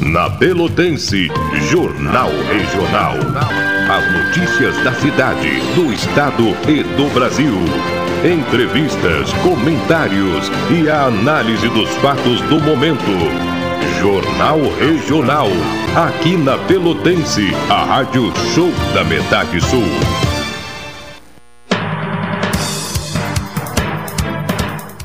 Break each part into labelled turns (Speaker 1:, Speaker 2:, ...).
Speaker 1: Na Pelotense, Jornal Regional. As notícias da cidade, do estado e do Brasil. Entrevistas, comentários e a análise dos fatos do momento. Jornal Regional. Aqui na Pelotense, a Rádio Show da Metade Sul.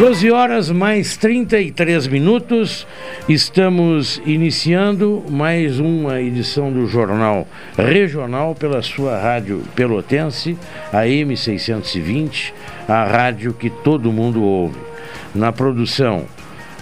Speaker 2: 12 horas mais 33 minutos, estamos iniciando mais uma edição do Jornal Regional pela sua rádio pelotense, a M620, a rádio que todo mundo ouve. Na produção,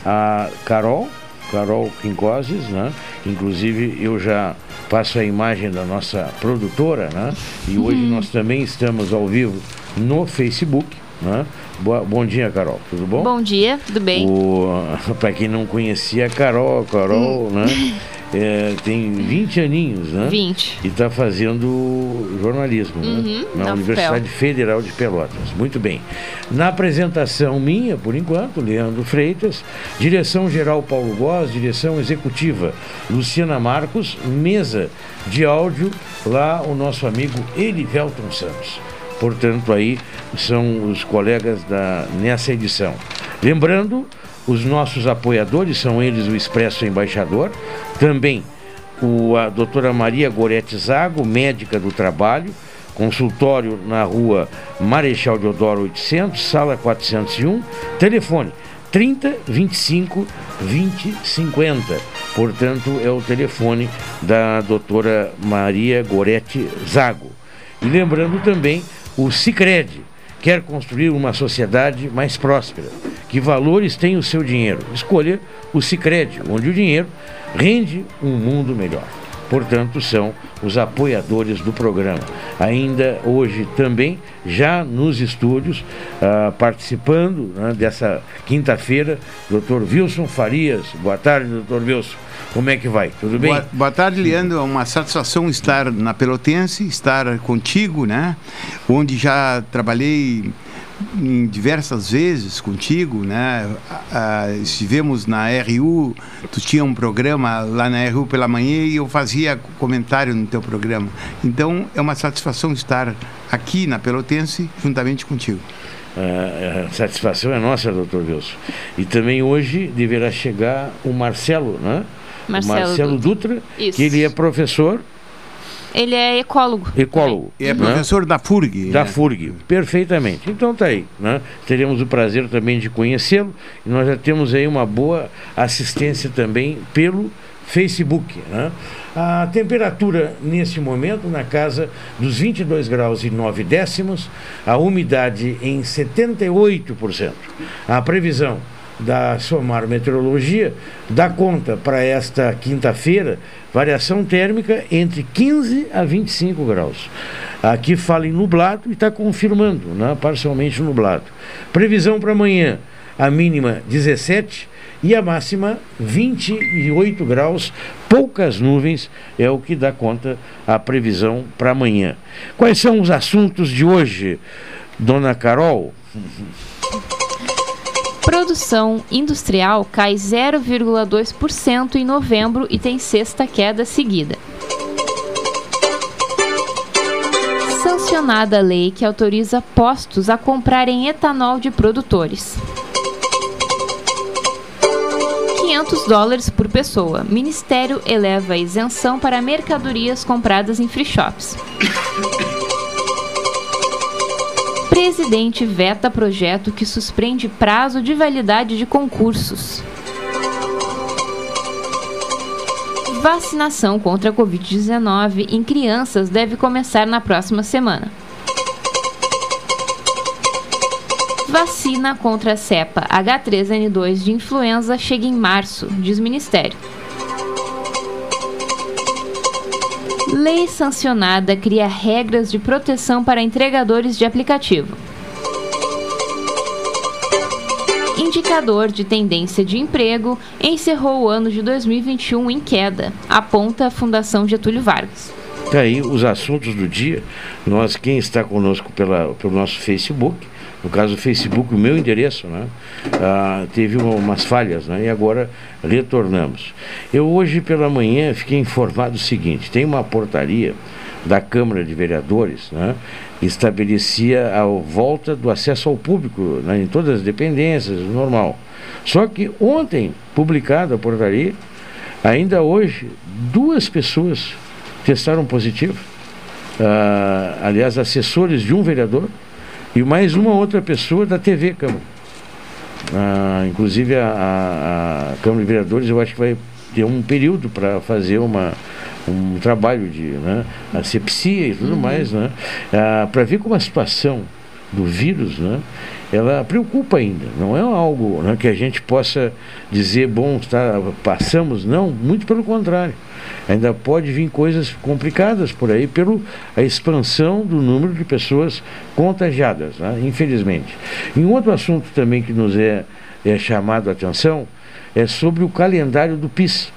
Speaker 2: a Carol, Carol Quincoses, né? Inclusive eu já passo a imagem da nossa produtora, né? E hoje uhum. nós também estamos ao vivo no Facebook, né? Boa, bom dia, Carol. Tudo bom?
Speaker 3: Bom dia, tudo bem.
Speaker 2: Para quem não conhecia a Carol, Carol, hum. né? É, tem 20 aninhos, né?
Speaker 3: 20.
Speaker 2: E está fazendo jornalismo né? uhum, né? na, na Universidade Federal de Pelotas. Muito bem. Na apresentação minha, por enquanto, Leandro Freitas, direção geral Paulo Góes, direção executiva Luciana Marcos, mesa de áudio lá o nosso amigo Elivelton Santos. Portanto, aí são os colegas da, nessa edição. Lembrando, os nossos apoiadores são eles o Expresso Embaixador, também o, a doutora Maria Gorete Zago, médica do trabalho, consultório na rua Marechal Deodoro 800, sala 401, telefone 30 25 20 50. Portanto, é o telefone da doutora Maria Gorete Zago. E lembrando também o Cicred quer construir uma sociedade mais próspera. Que valores tem o seu dinheiro? Escolha o Cicred, onde o dinheiro rende um mundo melhor. Portanto, são os apoiadores do programa. Ainda hoje também, já nos estúdios, uh, participando né, dessa quinta-feira, Dr. Wilson Farias. Boa tarde, Dr. Wilson. Como é que vai? Tudo bem?
Speaker 4: Boa, boa, tarde, Leandro. É uma satisfação estar na Pelotense, estar contigo, né? Onde já trabalhei em diversas vezes contigo, né? Ah, estivemos na RU, tu tinha um programa lá na RU pela manhã e eu fazia comentário no teu programa. Então é uma satisfação estar aqui na Pelotense juntamente contigo.
Speaker 2: a satisfação é nossa, doutor Wilson. E também hoje deverá chegar o Marcelo, né? Marcelo, Marcelo Dutra, Dutra que ele é professor.
Speaker 3: Ele é ecólogo.
Speaker 2: Ecólogo.
Speaker 4: E é né? professor da FURG.
Speaker 2: Da né? FURG, perfeitamente. Então tá aí. Né? Teremos o prazer também de conhecê-lo. E nós já temos aí uma boa assistência também pelo Facebook. Né? A temperatura nesse momento na casa dos 22 graus e 9 décimos, a umidade em 78%. A previsão da Somar Meteorologia dá conta para esta quinta-feira variação térmica entre 15 a 25 graus. Aqui fala em nublado e está confirmando, né, parcialmente nublado. Previsão para amanhã, a mínima 17 e a máxima 28 graus, poucas nuvens, é o que dá conta a previsão para amanhã. Quais são os assuntos de hoje, dona Carol?
Speaker 3: Produção industrial cai 0,2% em novembro e tem sexta queda seguida. Sancionada a lei que autoriza postos a comprarem etanol de produtores. 500 dólares por pessoa. Ministério eleva a isenção para mercadorias compradas em free shops. Presidente veta projeto que suspende prazo de validade de concursos. Vacinação contra a Covid-19 em crianças deve começar na próxima semana. Vacina contra a cepa H3N2 de influenza chega em março, diz o Ministério. Lei sancionada cria regras de proteção para entregadores de aplicativo. Indicador de tendência de emprego encerrou o ano de 2021 em queda, aponta a Fundação Getúlio Vargas.
Speaker 2: Tá aí os assuntos do dia. Nós, quem está conosco pela, pelo nosso Facebook, no caso do Facebook, o meu endereço, né, ah, teve uma, umas falhas, né, e agora retornamos. Eu hoje pela manhã fiquei informado o seguinte: tem uma portaria da Câmara de Vereadores, né, estabelecia a volta do acesso ao público né, em todas as dependências, normal. Só que ontem, publicada a portaria, ainda hoje, duas pessoas testaram positivo. Ah, aliás, assessores de um vereador e mais uma outra pessoa da TV Câmara. Ah, inclusive a, a, a, Câmara de Vereadores eu acho que vai ter um período para fazer uma, um trabalho de né, asepsia e tudo uhum. mais, né, ah, para ver como a situação do vírus, né, ela preocupa ainda. Não é algo né, que a gente possa dizer, bom, está, passamos, não, muito pelo contrário ainda pode vir coisas complicadas por aí pela expansão do número de pessoas contagiadas, né? infelizmente. E um outro assunto também que nos é, é chamado a atenção é sobre o calendário do PIS.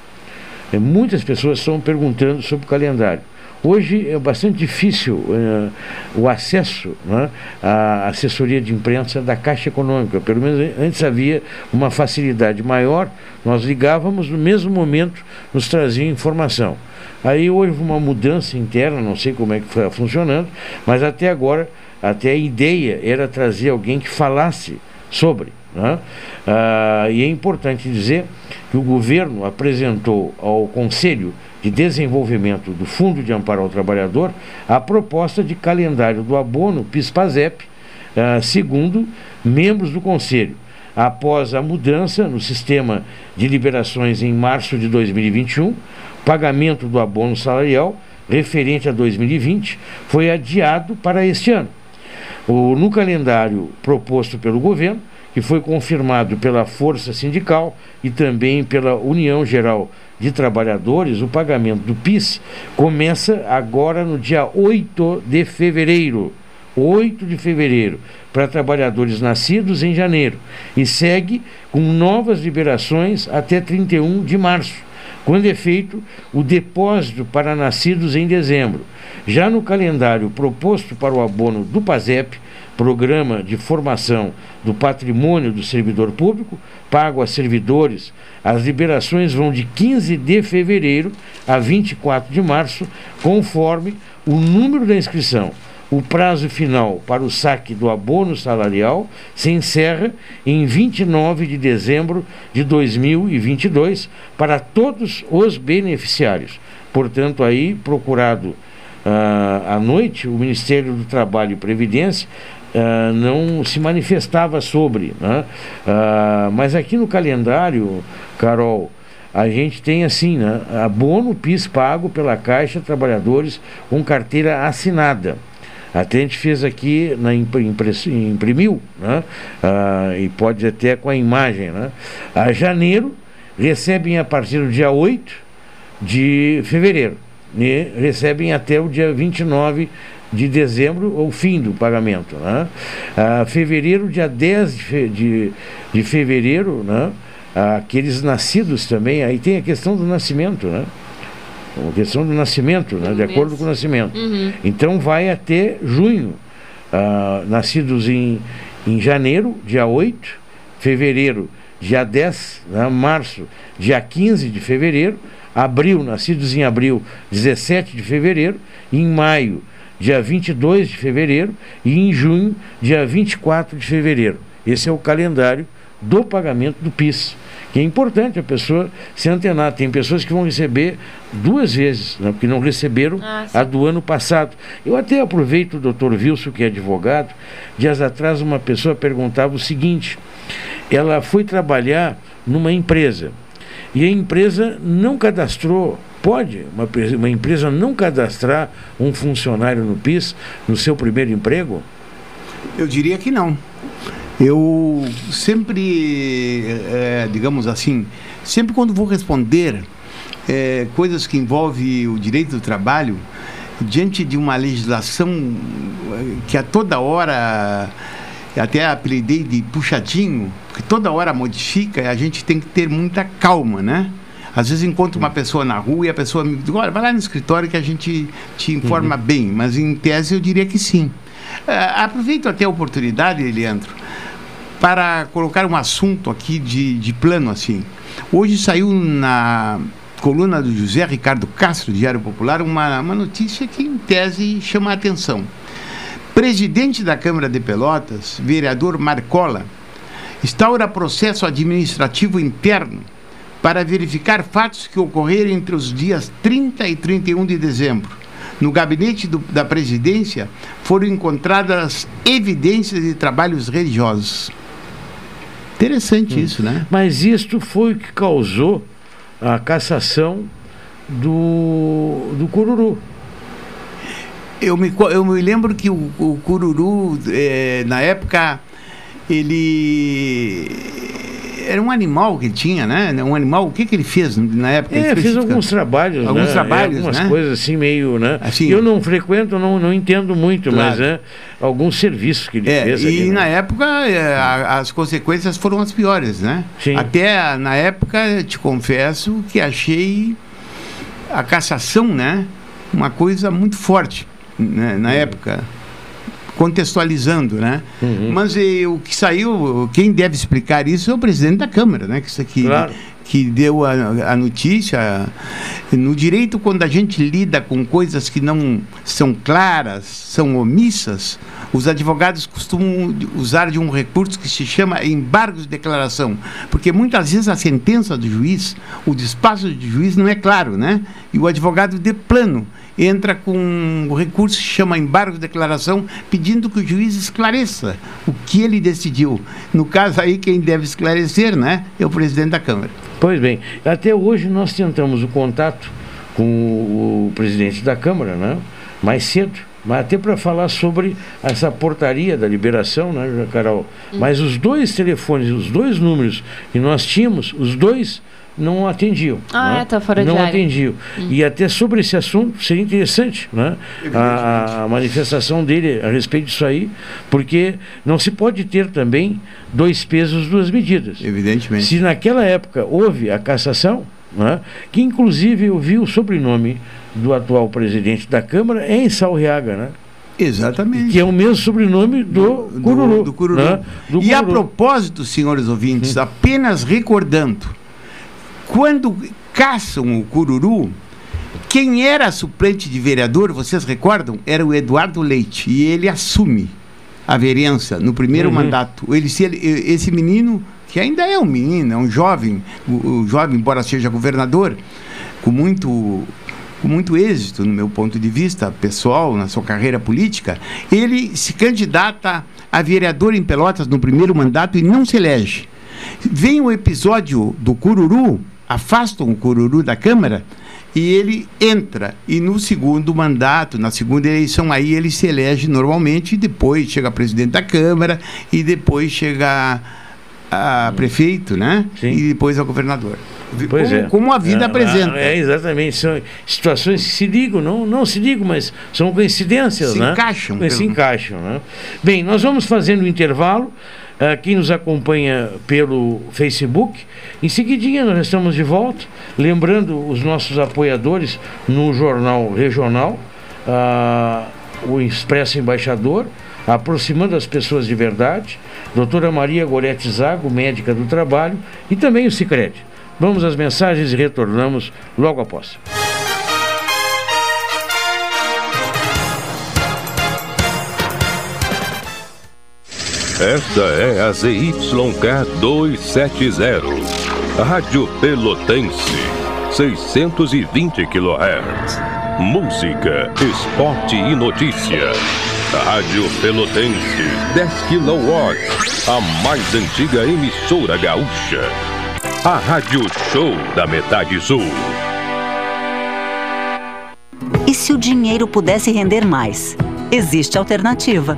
Speaker 2: É, muitas pessoas estão perguntando sobre o calendário. Hoje é bastante difícil uh, o acesso né, à assessoria de imprensa da Caixa Econômica. Pelo menos antes havia uma facilidade maior, nós ligávamos, no mesmo momento nos trazia informação. Aí houve uma mudança interna, não sei como é que foi funcionando, mas até agora, até a ideia era trazer alguém que falasse sobre. Né? Ah, e é importante dizer que o governo apresentou ao Conselho de Desenvolvimento do Fundo de Amparo ao Trabalhador a proposta de calendário do abono PIS-PASEP, uh, segundo membros do Conselho. Após a mudança no sistema de liberações em março de 2021, pagamento do abono salarial referente a 2020 foi adiado para este ano. No calendário proposto pelo governo, que foi confirmado pela Força Sindical e também pela União Geral de Trabalhadores, o pagamento do PIS começa agora no dia 8 de fevereiro. 8 de fevereiro, para trabalhadores nascidos em janeiro, e segue com novas liberações até 31 de março, quando é feito o depósito para nascidos em dezembro. Já no calendário proposto para o abono do PASEP, Programa de Formação do Patrimônio do Servidor Público, pago a servidores, as liberações vão de 15 de fevereiro a 24 de março, conforme o número da inscrição. O prazo final para o saque do abono salarial se encerra em 29 de dezembro de 2022 para todos os beneficiários. Portanto, aí procurado uh, à noite, o Ministério do Trabalho e Previdência Uh, não se manifestava sobre. Né? Uh, mas aqui no calendário, Carol, a gente tem assim, né? abono PIS pago pela Caixa Trabalhadores com carteira assinada. Até a gente fez aqui, na imprimiu, né? Uh, e pode até com a imagem. Né? A janeiro recebem a partir do dia 8 de fevereiro. E recebem até o dia 29 de dezembro, ou fim do pagamento. Né? Ah, fevereiro, dia 10 de, fe de, de fevereiro, né? aqueles nascidos também, aí tem a questão do nascimento, né? A questão do nascimento, né? de acordo com o nascimento. Uhum. Então vai até junho. Ah, nascidos em, em janeiro, dia 8, fevereiro, dia 10, né? março, dia 15 de fevereiro, abril, nascidos em abril, 17 de fevereiro, e em maio, dia 22 de fevereiro, e em junho, dia 24 de fevereiro. Esse é o calendário do pagamento do PIS, que é importante a pessoa se antenar. Tem pessoas que vão receber duas vezes, né, porque não receberam ah, a do ano passado. Eu até aproveito o doutor Wilson, que é advogado, dias atrás uma pessoa perguntava o seguinte, ela foi trabalhar numa empresa, e a empresa não cadastrou Pode uma, uma empresa não cadastrar um funcionário no PIS no seu primeiro emprego?
Speaker 4: Eu diria que não. Eu sempre, é, digamos assim, sempre quando vou responder é, coisas que envolvem o direito do trabalho, diante de uma legislação que a toda hora até apelidei de puxadinho, porque toda hora modifica, a gente tem que ter muita calma, né? Às vezes encontro uma pessoa na rua e a pessoa me diz, olha, vai lá no escritório que a gente te informa uhum. bem, mas em tese eu diria que sim. Uh, aproveito até a oportunidade, Leandro, para colocar um assunto aqui de, de plano assim. Hoje saiu na coluna do José Ricardo Castro, Diário Popular, uma, uma notícia que em tese chama a atenção. Presidente da Câmara de Pelotas, vereador Marcola, instaura processo administrativo interno para verificar fatos que ocorreram entre os dias 30 e 31 de dezembro. No gabinete do, da presidência foram encontradas evidências de trabalhos religiosos. Interessante hum. isso, né?
Speaker 2: Mas isto foi o que causou a cassação do, do Cururu.
Speaker 4: Eu me, eu me lembro que o, o Cururu, é, na época, ele era um animal que tinha, né? Um animal, o que, que ele fez na época?
Speaker 2: É, fez alguns trabalhos,
Speaker 4: Alguns
Speaker 2: né?
Speaker 4: trabalhos,
Speaker 2: algumas
Speaker 4: né?
Speaker 2: coisas assim meio, né? Assim, eu não frequento, não, não entendo muito, claro. mas é alguns serviços que ele
Speaker 4: é,
Speaker 2: fez.
Speaker 4: E
Speaker 2: ali,
Speaker 4: na
Speaker 2: né?
Speaker 4: época é, a, as consequências foram as piores, né?
Speaker 2: Sim.
Speaker 4: Até na época, te confesso que achei a cassação, né? Uma coisa muito forte né? na época contextualizando, né? Uhum. Mas e, o que saiu, quem deve explicar isso é o presidente da Câmara, né? Que isso aqui claro. que deu a, a, notícia. No direito, quando a gente lida com coisas que não são claras, são omissas, os advogados costumam usar de um recurso que se chama embargo de declaração, porque muitas vezes a sentença do juiz, o despacho do juiz não é claro, né? E o advogado de plano entra com um recurso que chama embargo de declaração, pedindo que o juiz esclareça o que ele decidiu. No caso aí, quem deve esclarecer né, é o presidente da Câmara.
Speaker 2: Pois bem, até hoje nós tentamos o contato com o presidente da Câmara, né, mais cedo, mas até para falar sobre essa portaria da liberação, né, Carol? Hum. Mas os dois telefones, os dois números que nós tínhamos, os dois não atendiam.
Speaker 3: Ah,
Speaker 2: né?
Speaker 3: é, tá fora
Speaker 2: não
Speaker 3: de
Speaker 2: Não atendiam. Hum. E até sobre esse assunto seria interessante né? a, a, manifestação dele a respeito disso aí, porque não se pode ter também dois pesos, duas medidas.
Speaker 4: Evidentemente.
Speaker 2: Se naquela época houve a cassação, né? que inclusive eu vi o sobrenome do atual presidente da Câmara é em Salriaga, né?
Speaker 4: Exatamente.
Speaker 2: Que é o mesmo sobrenome do, do Cururu.
Speaker 4: Do, do Cururu. Né? Do e Cururu. a propósito, senhores ouvintes, hum. apenas recordando, quando caçam o Cururu, quem era suplente de vereador, vocês recordam? Era o Eduardo Leite. E ele assume a vereança no primeiro uhum. mandato. Ele, esse menino, que ainda é um menino, é um jovem, o, o jovem, embora seja governador, com muito com muito êxito, no meu ponto de vista pessoal, na sua carreira política, ele se candidata a vereador em Pelotas no primeiro mandato e não se elege. Vem o episódio do Cururu, afastam o Cururu da Câmara e ele entra. E no segundo mandato, na segunda eleição, aí ele se elege normalmente, e depois chega presidente da Câmara, e depois chega a, prefeito, né?
Speaker 2: Sim.
Speaker 4: E depois a governador.
Speaker 2: Pois
Speaker 4: como,
Speaker 2: é.
Speaker 4: como a vida
Speaker 2: é,
Speaker 4: apresenta.
Speaker 2: É, exatamente. São situações que se ligam, não, não se ligam, mas são coincidências,
Speaker 4: se
Speaker 2: né?
Speaker 4: Encaixam,
Speaker 2: se pelo... encaixam. Né? Bem, nós vamos fazendo o intervalo. Uh, quem nos acompanha pelo Facebook. Em seguidinha nós estamos de volta, lembrando os nossos apoiadores no Jornal Regional, uh, o Expresso Embaixador, aproximando as pessoas de verdade, doutora Maria Gorete Zago, médica do trabalho, e também o Cicred. Vamos às mensagens e retornamos logo após.
Speaker 1: Esta é a ZYK 270, Rádio Pelotense, 620 kHz. Música, esporte e notícia. Rádio Pelotense, 10 kW, a mais antiga emissora gaúcha. A Rádio Show da Metade Sul.
Speaker 5: E se o dinheiro pudesse render mais? Existe alternativa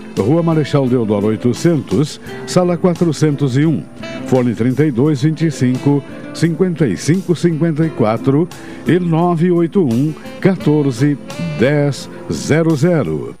Speaker 6: Rua Marechal Deodoro 800, Sala 401, Fone 3225 5554 e 981 14 10 00.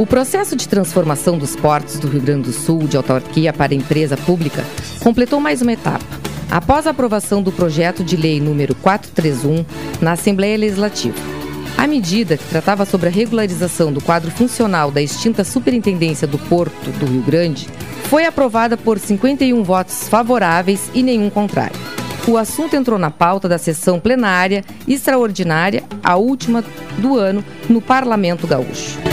Speaker 7: O processo de transformação dos portos do Rio Grande do Sul de autarquia para empresa pública completou mais uma etapa. Após a aprovação do projeto de lei número 431 na Assembleia Legislativa. A medida, que tratava sobre a regularização do quadro funcional da extinta Superintendência do Porto do Rio Grande, foi aprovada por 51 votos favoráveis e nenhum contrário. O assunto entrou na pauta da sessão plenária extraordinária, a última do ano, no Parlamento Gaúcho.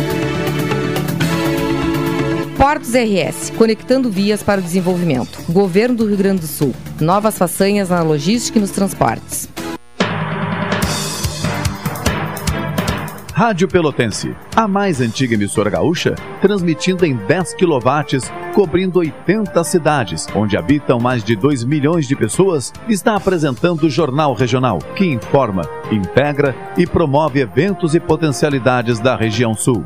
Speaker 7: Portos RS, conectando vias para o desenvolvimento. Governo do Rio Grande do Sul. Novas façanhas na logística e nos transportes.
Speaker 8: Rádio Pelotense, a mais antiga emissora gaúcha, transmitindo em 10 kW, cobrindo 80 cidades, onde habitam mais de 2 milhões de pessoas, está apresentando o Jornal Regional, que informa, integra e promove eventos e potencialidades da região sul.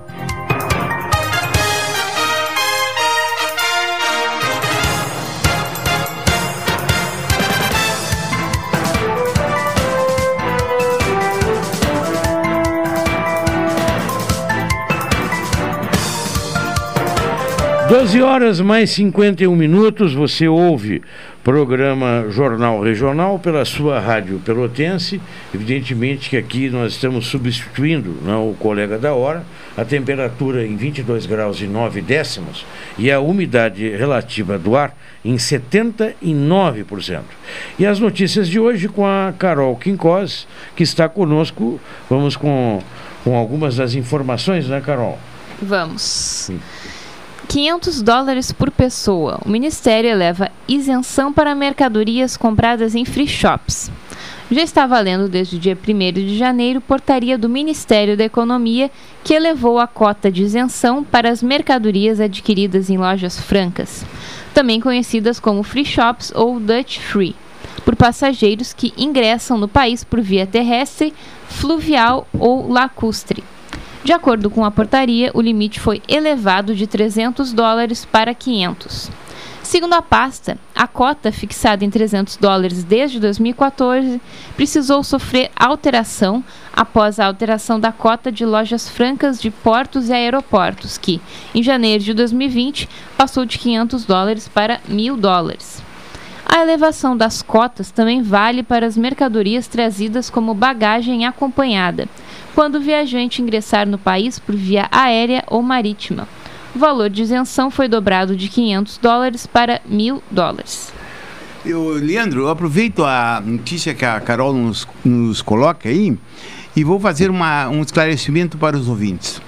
Speaker 2: Doze horas mais 51 minutos, você ouve programa Jornal Regional pela sua rádio pelotense. Evidentemente que aqui nós estamos substituindo não, o colega da hora, a temperatura em 22 graus e 9 décimos e a umidade relativa do ar em 79%. E as notícias de hoje com a Carol Quincós, que está conosco. Vamos com, com algumas das informações, né, Carol?
Speaker 3: Vamos. Sim. 500 dólares por pessoa. O Ministério eleva isenção para mercadorias compradas em free shops. Já está valendo desde o dia 1 de janeiro portaria do Ministério da Economia que elevou a cota de isenção para as mercadorias adquiridas em lojas francas, também conhecidas como free shops ou Dutch Free, por passageiros que ingressam no país por via terrestre, fluvial ou lacustre. De acordo com a portaria, o limite foi elevado de 300 dólares para 500. Segundo a pasta, a cota, fixada em 300 dólares desde 2014, precisou sofrer alteração após a alteração da cota de lojas francas de portos e aeroportos, que, em janeiro de 2020, passou de 500 dólares para 1.000 dólares. A elevação das cotas também vale para as mercadorias trazidas como bagagem acompanhada, quando o viajante ingressar no país por via aérea ou marítima. O valor de isenção foi dobrado de 500 dólares para 1.000 dólares.
Speaker 4: Eu, Leandro, eu aproveito a notícia que a Carol nos, nos coloca aí e vou fazer uma, um esclarecimento para os ouvintes.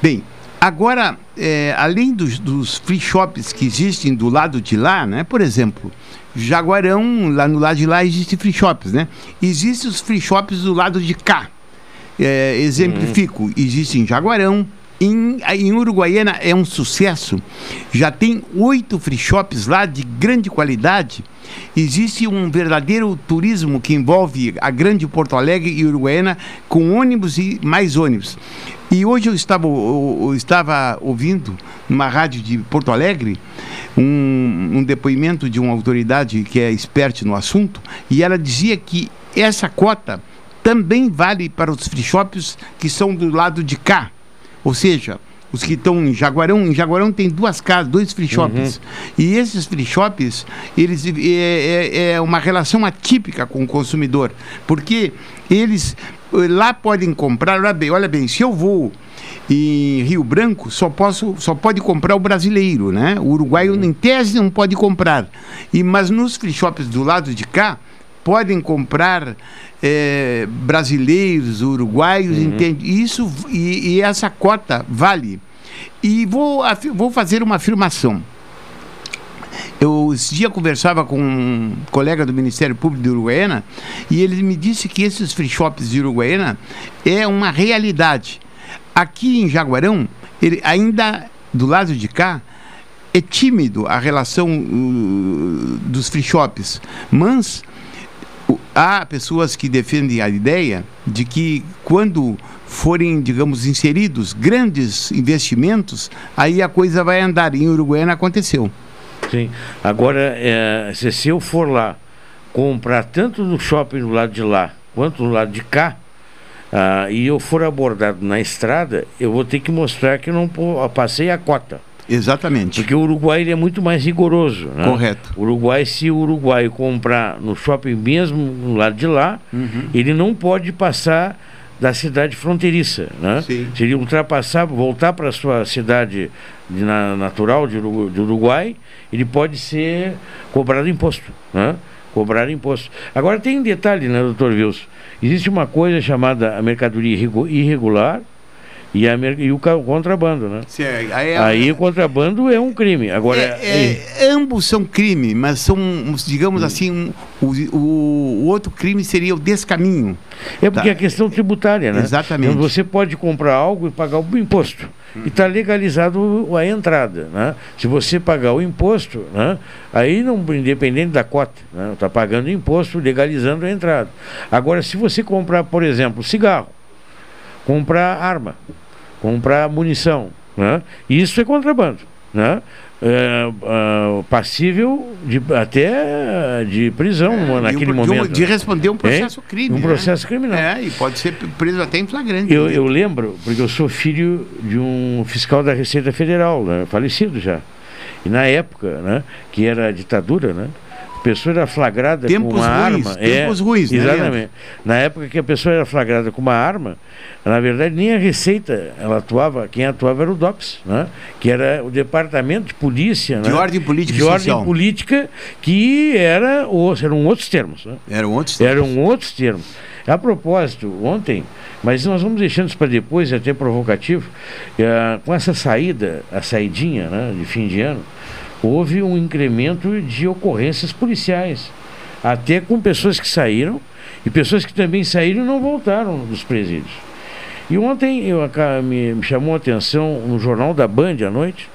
Speaker 4: Bem, agora, é, além dos, dos free shops que existem do lado de lá, né? Por exemplo, Jaguarão, lá no lado de lá existem free shops, né? Existem os free shops do lado de cá. É, exemplifico, uhum. existem Jaguarão, em, em Uruguaiana é um sucesso. Já tem oito free shops lá de grande qualidade. Existe um verdadeiro turismo que envolve a grande Porto Alegre e Uruguaiana com ônibus e mais ônibus. E hoje eu estava, eu estava ouvindo numa rádio de Porto Alegre um, um depoimento de uma autoridade que é experte no assunto e ela dizia que essa cota também vale para os free shops que são do lado de cá ou seja, os que estão em Jaguarão, em Jaguarão tem duas casas, dois free shops. Uhum. E esses free shops, eles é, é, é, uma relação atípica com o consumidor, porque eles lá podem comprar, olha bem, olha bem, se eu vou em Rio Branco, só posso, só pode comprar o brasileiro, né? O uruguaio em tese não pode comprar. E mas nos free shops do lado de cá, podem comprar é, brasileiros, uruguaios, uhum. entende? Isso e, e, essa cota vale. E vou, vou fazer uma afirmação. Eu esse dia conversava com um colega do Ministério Público de Uruguaiana e ele me disse que esses free shops de Uruguaiana é uma realidade. Aqui em Jaguarão, ele ainda do lado de cá, é tímido a relação uh, dos free shops, mas há pessoas que defendem a ideia de que quando forem, digamos, inseridos grandes investimentos, aí a coisa vai andar. Em Uruguaiana aconteceu.
Speaker 2: Sim. Agora, é, se eu for lá comprar tanto no shopping do lado de lá quanto no lado de cá, ah, e eu for abordado na estrada, eu vou ter que mostrar que eu não passei a cota.
Speaker 4: Exatamente.
Speaker 2: Porque o Uruguai é muito mais rigoroso. Né?
Speaker 4: Correto.
Speaker 2: O Uruguai, se o Uruguai comprar no shopping mesmo no lado de lá, uhum. ele não pode passar da cidade fronteiriça. Né? Sim. Se ele ultrapassar, voltar para a sua cidade de, na, natural de, de, Uruguai, ele pode ser cobrado imposto. Né? Cobrar imposto. Agora tem um detalhe, né, doutor Wilson? Existe uma coisa chamada mercadoria irregular e, a, e o contrabando, né? Sim, aí, é, aí o contrabando é um crime. Agora,
Speaker 4: é, é, ambos são crime, mas são, digamos hum. assim, um, o, o, outro crime seria o descaminho.
Speaker 2: É porque tá? a questão tributária, né?
Speaker 4: Exatamente.
Speaker 2: Então, você pode comprar algo e pagar o imposto. Hum. E está legalizado a entrada. Né? Se você pagar o imposto, né? aí não, independente da cota, está né? pagando imposto, legalizando a entrada. Agora, se você comprar, por exemplo, cigarro, comprar arma, comprar munição. Né? Isso é contrabando. Né? É, é, passível de, até de prisão é, naquele
Speaker 4: um,
Speaker 2: momento.
Speaker 4: De, de, responder um processo é? crime.
Speaker 2: Um né? processo criminal.
Speaker 4: É, e pode ser preso até em flagrante.
Speaker 2: Eu, eu lembro, porque eu sou filho de um fiscal da Receita Federal, né? falecido já. E na época, né, que era ditadura, né, pessoa era flagrada tempos com uma ruins, arma.
Speaker 4: Tempos é, ruins,
Speaker 2: né? Exatamente. Na época que a pessoa era flagrada com uma arma, na verdade nem a Receita ela atuava, quem atuava era o DOPS, né? que era o Departamento de Polícia.
Speaker 4: De
Speaker 2: né?
Speaker 4: ordem política
Speaker 2: De ordem política, que era, eram outros termos. Né?
Speaker 4: Eram outros termos.
Speaker 2: Eram outros termos. A propósito, ontem, mas nós vamos deixando isso para depois, é até provocativo, é, com essa saída, a saidinha né, de fim de ano, houve um incremento de ocorrências policiais, até com pessoas que saíram e pessoas que também saíram e não voltaram dos presídios. E ontem eu, me, chamou a atenção no jornal da Band à noite,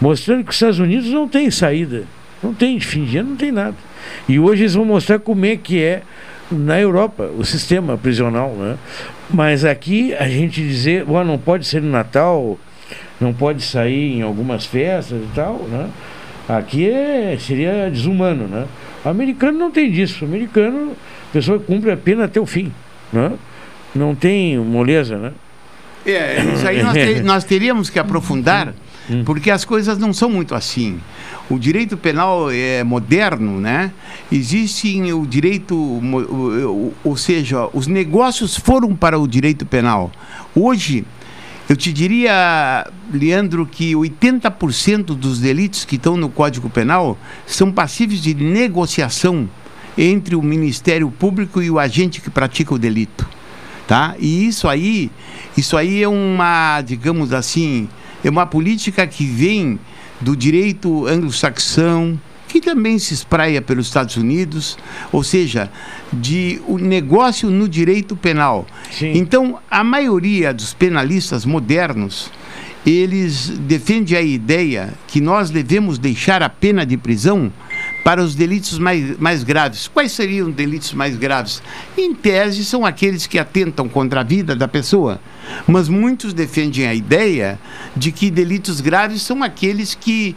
Speaker 2: mostrando que os Estados Unidos não tem saída, não tem de fim de ano, não tem nada. E hoje eles vão mostrar como é que é na Europa o sistema prisional, né? Mas aqui a gente dizer, não pode ser no Natal, não pode sair em algumas festas e tal, né? Aqui é, seria desumano, né? O americano não tem disso. O americano, a pessoa cumpre a pena até o fim, né? Não tem moleza, né?
Speaker 4: É, isso aí nós, te, nós teríamos que aprofundar, hum. porque as coisas não são muito assim. O direito penal é moderno, né? Existe o direito, ou seja, os negócios foram para o direito penal. Hoje, eu te diria, Leandro, que 80% dos delitos que estão no Código Penal são passíveis de negociação entre o Ministério Público e o agente que pratica o delito, tá? E isso aí, isso aí é uma, digamos assim, é uma política que vem do direito anglo-saxão, que também se espraia pelos Estados Unidos, ou seja, de o negócio no direito penal. Sim. Então, a maioria dos penalistas modernos, eles defendem a ideia que nós devemos deixar a pena de prisão para os delitos mais, mais graves. Quais seriam os delitos mais graves? Em tese, são aqueles que atentam contra a vida da pessoa. Mas muitos defendem a ideia de que delitos graves são aqueles que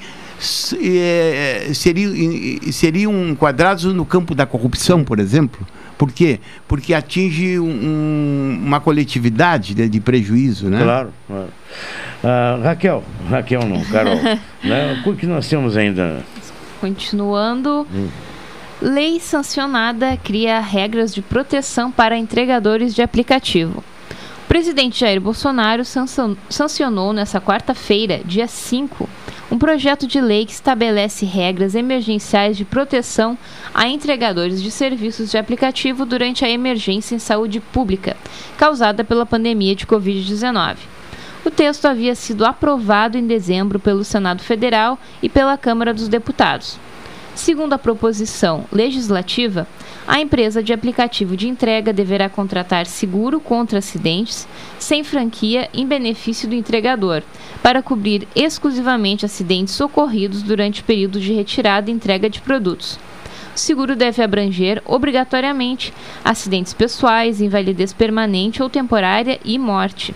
Speaker 4: é, seriam, seriam enquadrados no campo da corrupção, por exemplo. Por quê? Porque atinge um, uma coletividade de, de, prejuízo, né?
Speaker 2: Claro. claro. Uh, Raquel, Raquel não, Carol, né? o que nós temos ainda?
Speaker 3: Continuando. Hum. Lei sancionada cria regras de proteção para entregadores de aplicativo. O presidente Jair Bolsonaro sancionou nessa quarta-feira, dia 5, um projeto de lei que estabelece regras emergenciais de proteção a entregadores de serviços de aplicativo durante a emergência em saúde pública causada pela pandemia de Covid-19. O texto havia sido aprovado em dezembro pelo Senado Federal e pela Câmara dos Deputados. Segundo a proposição legislativa, a empresa de aplicativo de entrega deverá contratar seguro contra acidentes sem franquia em benefício do entregador, para cobrir exclusivamente acidentes ocorridos durante o período de retirada e entrega de produtos. O seguro deve abranger, obrigatoriamente, acidentes pessoais, invalidez permanente ou temporária e morte.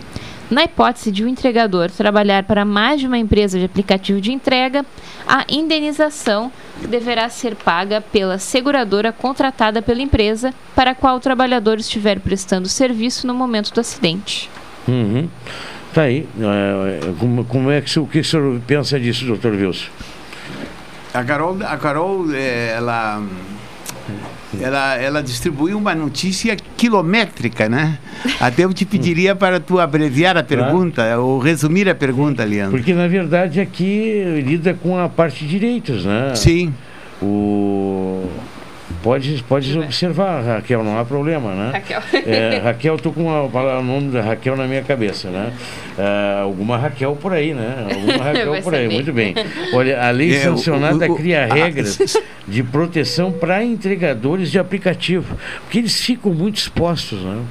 Speaker 3: Na hipótese de o um entregador trabalhar para mais de uma empresa de aplicativo de entrega, a indenização deverá ser paga pela seguradora contratada pela empresa para a qual o trabalhador estiver prestando serviço no momento do acidente.
Speaker 2: Uhum. Tá aí. É, é, como, como é que o que o senhor pensa disso, doutor Wilson?
Speaker 4: A Carol, a Carol é, ela ela, ela distribuiu uma notícia quilométrica, né? Até eu te pediria para tu abreviar a pergunta, claro. ou resumir a pergunta, Leandro.
Speaker 2: Porque, na verdade, aqui lida com a parte de direitos, né?
Speaker 4: Sim.
Speaker 2: O Pode, pode observar, Raquel, não há problema, né? Raquel. É, Raquel, estou com o nome da Raquel na minha cabeça, né? É, alguma Raquel por aí, né? Alguma Raquel por aí, muito bem. Olha, a lei é, sancionada o, o, cria regras de proteção para entregadores de aplicativo, porque eles ficam muito expostos, né?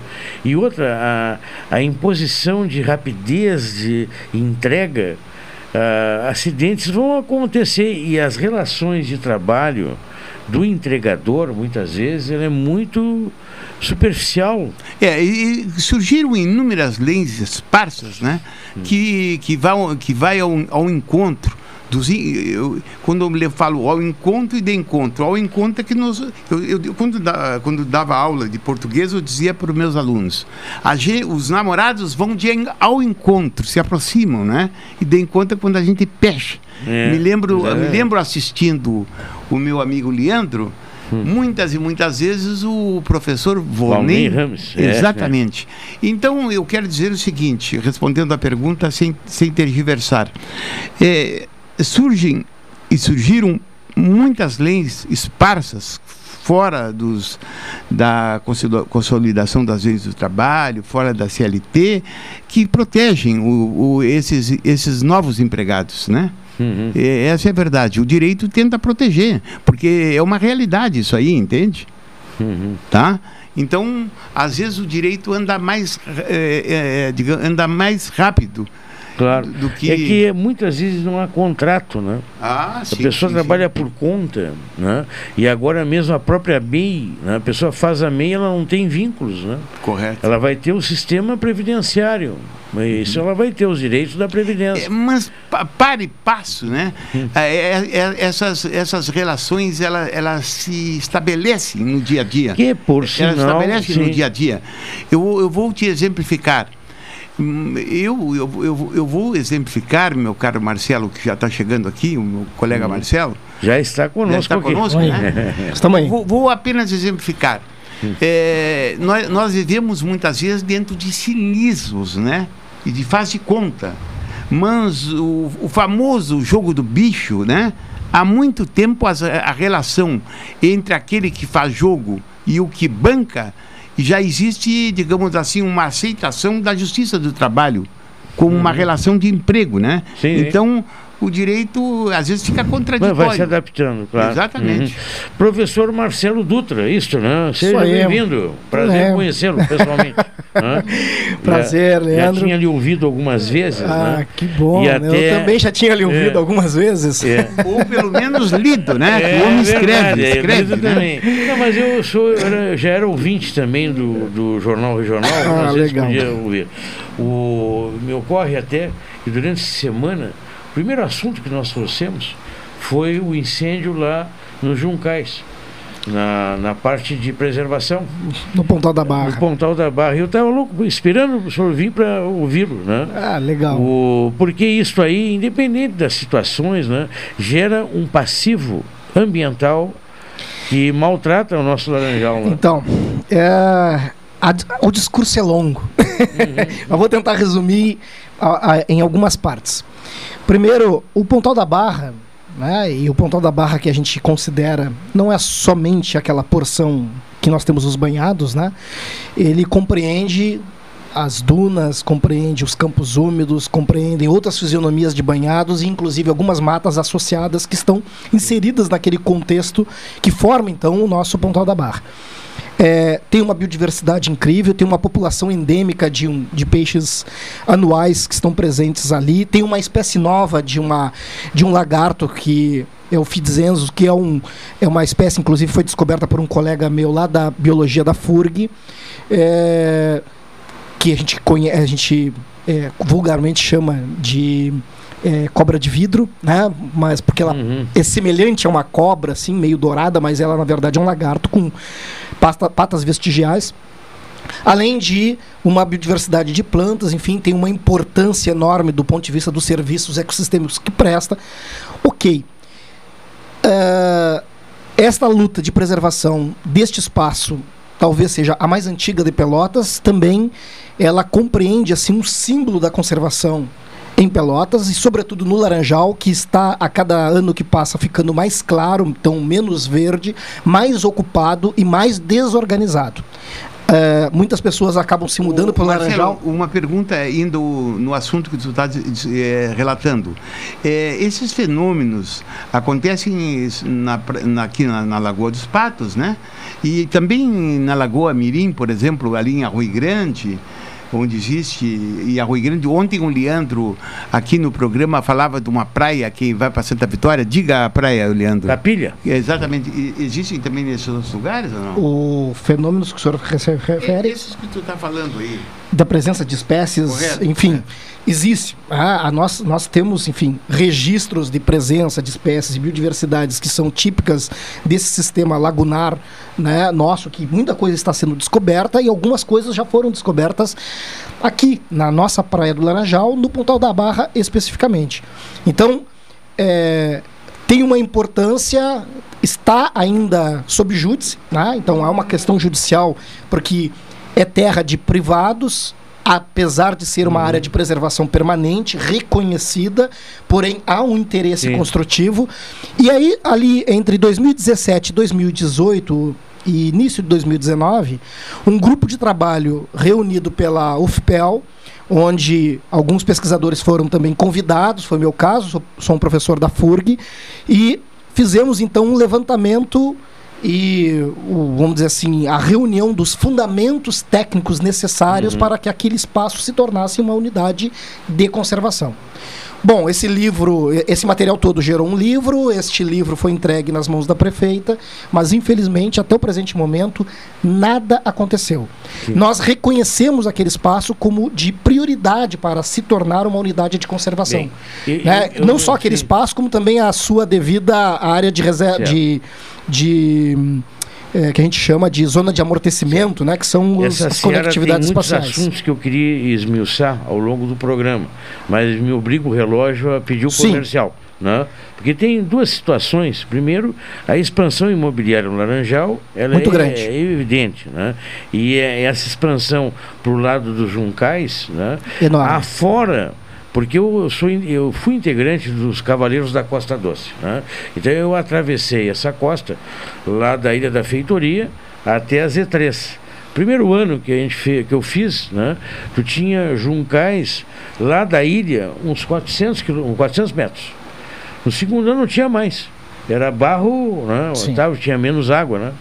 Speaker 2: E outra, a, a imposição de rapidez de entrega, uh, acidentes vão acontecer e as relações de trabalho do entregador, muitas vezes, ele é muito superficial.
Speaker 4: É, e surgiram inúmeras leis esparsas, né? Hum. Que, que, vão, que vai ao, ao encontro dos, eu, quando eu falo ao encontro e de encontro, ao encontro é que nós. Eu, eu quando, da, quando dava aula de português, eu dizia para os meus alunos: gente, os namorados vão de, ao encontro, se aproximam, né? E de encontro é quando a gente pecha. É, me, lembro, é. me lembro assistindo o meu amigo Leandro. Hum. Muitas e muitas vezes o professor Volney.
Speaker 2: Ramos.
Speaker 4: É, Exatamente. É, Então eu quero dizer o seguinte, respondendo à pergunta sem, sem tergiversar. É, surgem e surgiram muitas leis esparsas fora dos, da consolidação das leis do trabalho, fora da CLT, que protegem o, o, esses, esses novos empregados, né? Uhum. essa é a verdade. O direito tenta proteger, porque é uma realidade isso aí, entende? Uhum. Tá? Então, às vezes o direito anda mais, é, é, anda mais rápido
Speaker 2: Claro. Do que... É que muitas vezes não há contrato, né?
Speaker 4: Ah,
Speaker 2: sim, a pessoa
Speaker 4: sim,
Speaker 2: trabalha
Speaker 4: sim.
Speaker 2: por conta, né? E agora mesmo a própria MEI, né? a pessoa faz a MEI, ela não tem vínculos, né?
Speaker 4: Correto.
Speaker 2: Ela vai ter o sistema previdenciário. Mas isso ela vai ter os direitos da Previdência. É,
Speaker 4: mas para e passo, né? Hum. É, é, é, essas, essas relações elas, elas se estabelecem no dia a dia.
Speaker 2: Que por sinal,
Speaker 4: Elas estabelecem sim. no dia a dia. Eu, eu vou te exemplificar. Hum, eu, eu, eu, eu vou exemplificar, meu caro Marcelo, que já está chegando aqui, o meu colega hum. Marcelo.
Speaker 2: Já está conosco. Já
Speaker 4: está conosco, aqui. né? Estamos aí. Vou, vou apenas exemplificar. É, nós, nós vivemos muitas vezes dentro de cinismos, né? E de faz de conta. Mas o, o famoso jogo do bicho, né? Há muito tempo a, a relação entre aquele que faz jogo e o que banca já existe, digamos assim, uma aceitação da justiça do trabalho como uma uhum. relação de emprego, né? Sim, então, o direito às vezes fica contraditório.
Speaker 2: Vai se adaptando, claro.
Speaker 4: Exatamente.
Speaker 2: Uhum. Professor Marcelo Dutra, isso, né? Seja bem-vindo. Prazer é. conhecê-lo pessoalmente.
Speaker 9: Prazer, já, Leandro.
Speaker 2: Já tinha lhe ouvido algumas vezes.
Speaker 9: Ah,
Speaker 2: né?
Speaker 9: que bom. E até... Eu também já tinha lhe ouvido é. algumas vezes.
Speaker 4: É. Ou pelo menos lido, né? É, o homem escreve, é, escreve. Né?
Speaker 2: também. Não, mas eu sou, eu já era ouvinte também do, do Jornal Regional.
Speaker 9: Ah, legal. Podia
Speaker 2: ouvir. O, me ocorre até que durante a semana o primeiro assunto que nós trouxemos foi o incêndio lá nos Juncais. Na, na parte de preservação.
Speaker 9: No Pontal da Barra.
Speaker 2: No Pontal da Barra. Eu estava louco, esperando o senhor vir para ouvi-lo, né?
Speaker 9: Ah, legal.
Speaker 2: O, porque isso aí, independente das situações, né, gera um passivo ambiental que maltrata o nosso laranjal. Né?
Speaker 9: Então, é, a, o discurso é longo. Uhum. Eu vou tentar resumir a, a, em algumas partes. Primeiro, o Pontal da Barra, né, e o Pontal da Barra que a gente considera não é somente aquela porção que nós temos os banhados, né? Ele compreende as dunas, compreende os campos úmidos, compreendem outras fisionomias de banhados e inclusive algumas matas associadas que estão inseridas naquele contexto que forma então o nosso Pontal da Barra. É, tem uma biodiversidade incrível, tem uma população endêmica de, um, de peixes anuais que estão presentes ali, tem uma espécie nova de, uma, de um lagarto que é o Fidzenzo, que é, um, é uma espécie, inclusive foi descoberta por um colega meu lá da biologia da FURG, é, que a gente, conhece, a gente é, vulgarmente chama de é, cobra de vidro, né? Mas porque ela uhum. é semelhante a uma cobra, assim, meio dourada, mas ela na verdade é um lagarto com pasta, patas vestigiais. Além de uma biodiversidade de plantas, enfim, tem uma importância enorme do ponto de vista dos serviços ecossistêmicos que presta. Ok. Uh, esta luta de preservação deste espaço talvez seja a mais antiga de Pelotas, também ela compreende assim um símbolo da conservação em Pelotas e sobretudo no Laranjal, que está a cada ano que passa ficando mais claro, então menos verde, mais ocupado e mais desorganizado. Uh, muitas pessoas acabam se mudando para o Laranjal.
Speaker 4: Uma pergunta indo no assunto que tu está é, relatando. É, esses fenômenos acontecem na, na, aqui na, na, Lagoa dos Patos, né? E também na Lagoa Mirim, por exemplo, ali em Arroio Grande onde existe, e a Rui Grande. Ontem o Leandro, aqui no programa, falava de uma praia que vai para Santa Vitória. Diga a praia, Leandro.
Speaker 2: Da Pilha.
Speaker 4: Exatamente. E, existem também nesses outros lugares ou não?
Speaker 9: O fenômenos que o senhor refere.
Speaker 4: Esses que tu está falando aí.
Speaker 9: Da presença de espécies, Correto, enfim. Correto existe. Ah, a nós, nós temos, enfim, registros de presença de espécies e biodiversidades que são típicas desse sistema lagunar né, nosso, que muita coisa está sendo descoberta e algumas coisas já foram descobertas aqui, na nossa Praia do Laranjal, no Pontal da Barra especificamente. Então, é, tem uma importância, está ainda sob júdice, né? então há uma questão judicial, porque é terra de privados, apesar de ser uma uhum. área de preservação permanente, reconhecida, porém há um interesse Sim. construtivo. E aí, ali entre 2017 e 2018 e início de 2019, um grupo de trabalho reunido pela UFPEL, onde alguns pesquisadores foram também convidados, foi meu caso, sou, sou um professor da FURG, e fizemos então um levantamento e, o, vamos dizer assim, a reunião dos fundamentos técnicos necessários uhum. para que aquele espaço se tornasse uma unidade de conservação. Bom, esse livro, esse material todo gerou um livro, este livro foi entregue nas mãos da prefeita, mas infelizmente, até o presente momento, nada aconteceu. Sim. Nós reconhecemos aquele espaço como de prioridade para se tornar uma unidade de conservação. Bem, né? eu, eu, Não só aquele sim. espaço, como também a sua devida área de reserva de, de é, que a gente chama de zona de amortecimento, né, que são
Speaker 2: Essa as conectividades tem espaciais. assuntos que eu queria esmiuçar ao longo do programa, mas me obriga o relógio a pedir o Sim. comercial. Né? Porque tem duas situações. Primeiro, a expansão imobiliária no Laranjal ela
Speaker 9: Muito
Speaker 2: é,
Speaker 9: grande.
Speaker 2: é evidente. Né? E é, essa expansão para o lado dos Juncais, né?
Speaker 9: Enorme.
Speaker 2: afora porque eu, sou, eu fui integrante dos Cavaleiros da Costa Doce. Né? Então eu atravessei essa costa, lá da Ilha da Feitoria até a Z3. Primeiro ano que, a gente fez, que eu fiz, né, tu tinha juncais lá da ilha uns 400, 400 metros. No segundo ano não tinha mais. Era barro, né, tava, tinha menos água. Né?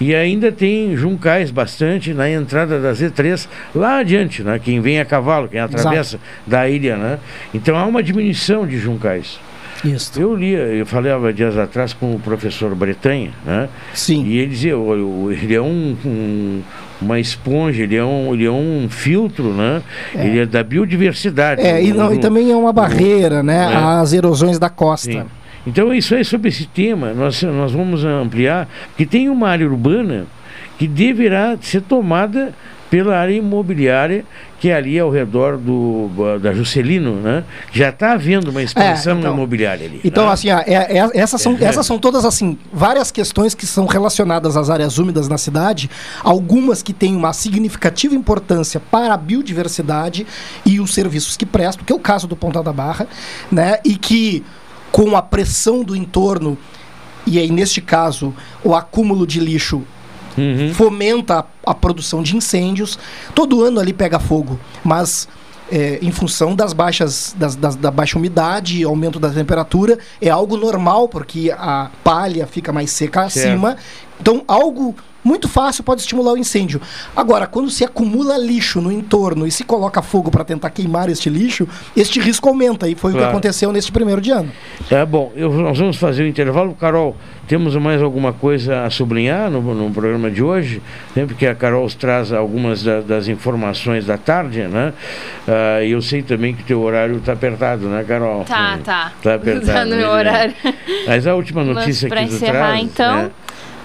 Speaker 2: E ainda tem juncais bastante na entrada da Z3, lá adiante, né? Quem vem a cavalo, quem atravessa Exato. da ilha, né? Então há uma diminuição de juncais.
Speaker 9: Isso.
Speaker 2: Eu lia, eu falava dias atrás com o professor Bretanha, né?
Speaker 9: Sim.
Speaker 2: E ele dizia, ele é um, um uma esponja, ele é um, ele é um filtro, né? É. Ele é da biodiversidade.
Speaker 9: É, e, não, e também é uma barreira, né? É. Às erosões da costa. Sim.
Speaker 2: Então, isso aí sobre esse tema, nós, nós vamos ampliar, que tem uma área urbana que deverá ser tomada pela área imobiliária que é ali ao redor do, da Juscelino, né? Já está havendo uma expansão é, então, imobiliária ali.
Speaker 9: Então, né? assim, é, é, essas, são, é. essas são todas assim várias questões que são relacionadas às áreas úmidas na cidade, algumas que têm uma significativa importância para a biodiversidade e os serviços que prestam, que é o caso do Pontal da Barra, né? E que com a pressão do entorno, e aí neste caso o acúmulo de lixo uhum. fomenta a, a, produção de incêndios. Todo ano ali pega fogo, mas é, em função das baixas das, das, da baixa umidade, aumento da temperatura, é algo normal porque a palha fica mais seca certo. acima. Então algo muito fácil pode estimular o incêndio. Agora, quando se acumula lixo no entorno e se coloca fogo para tentar queimar este lixo, este risco aumenta. E foi claro. o que aconteceu neste primeiro de ano.
Speaker 2: É bom, eu, nós vamos fazer o intervalo. Carol, temos mais alguma coisa a sublinhar no, no programa de hoje? Né? Porque a Carol traz algumas da, das informações da tarde, né? Uh, e eu sei também que teu horário está apertado, né, Carol?
Speaker 3: Tá, tá.
Speaker 2: Está apertado.
Speaker 3: Tá no meu horário.
Speaker 2: Mas a última notícia
Speaker 3: Mas,
Speaker 2: que tu
Speaker 3: encerrar,
Speaker 2: traz...
Speaker 3: então... Né?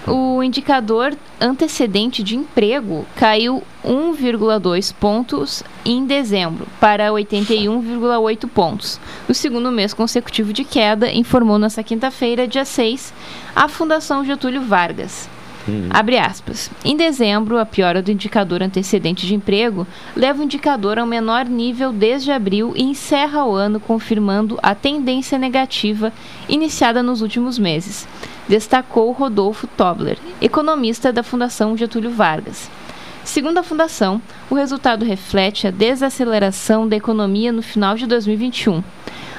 Speaker 3: O indicador antecedente de emprego caiu 1,2 pontos em dezembro, para 81,8 pontos. O segundo mês consecutivo de queda, informou nesta quinta-feira, dia 6, a Fundação Getúlio Vargas. Uhum. Abre aspas. Em dezembro, a piora do indicador antecedente de emprego leva o indicador ao menor nível desde abril e encerra o ano confirmando a tendência negativa iniciada nos últimos meses, destacou Rodolfo Tobler, economista da Fundação Getúlio Vargas. Segundo a Fundação, o resultado reflete a desaceleração da economia no final de 2021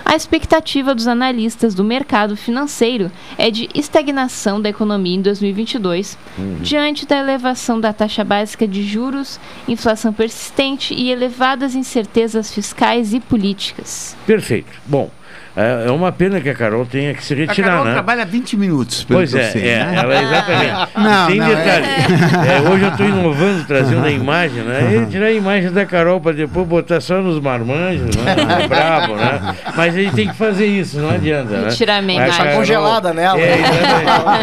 Speaker 3: a expectativa dos analistas do mercado financeiro é de estagnação da economia em 2022, uhum. diante da elevação da taxa básica de juros, inflação persistente e elevadas incertezas fiscais e políticas.
Speaker 2: Perfeito. Bom, é, é uma pena que a Carol tenha que se retirar, a Carol né?
Speaker 4: trabalha 20 minutos,
Speaker 2: pelo Pois é,
Speaker 4: sei,
Speaker 2: é né? ela exatamente. não, Tem não, detalhe. É... É, hoje eu estou inovando, trazendo a imagem, né? E tirar a imagem da Carol para depois botar só nos marmanjos, né? É brabo, né? Mas a gente tem que fazer isso, não adianta, né?
Speaker 3: Tirar a imagem.
Speaker 9: Carol, congelada nela.
Speaker 2: É,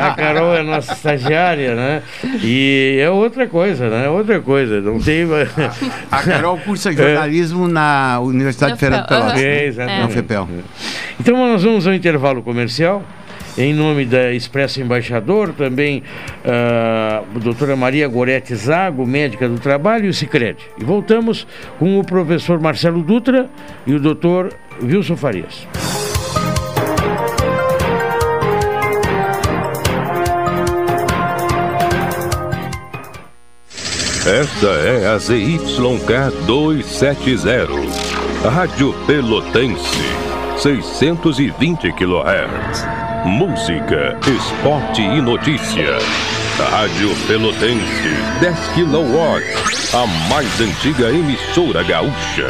Speaker 2: a Carol é nossa estagiária, né? E é outra coisa, né? Outra coisa. Não tem...
Speaker 4: a, a Carol cursa jornalismo na Universidade Federal de Pelotas.
Speaker 2: É, exatamente. Na FEPEL. Então nós vamos ao intervalo comercial. Em nome da Expresso Embaixador, também a uh, doutora Maria Gorete Zago, médica do trabalho, e o Cicred. E voltamos com o professor Marcelo Dutra e o doutor Wilson Farias.
Speaker 1: Esta é a ZYK 270, Rádio Pelotense. 620 kHz. Música, esporte e notícia. Rádio Pelotense, 10 kW. A mais antiga emissora gaúcha.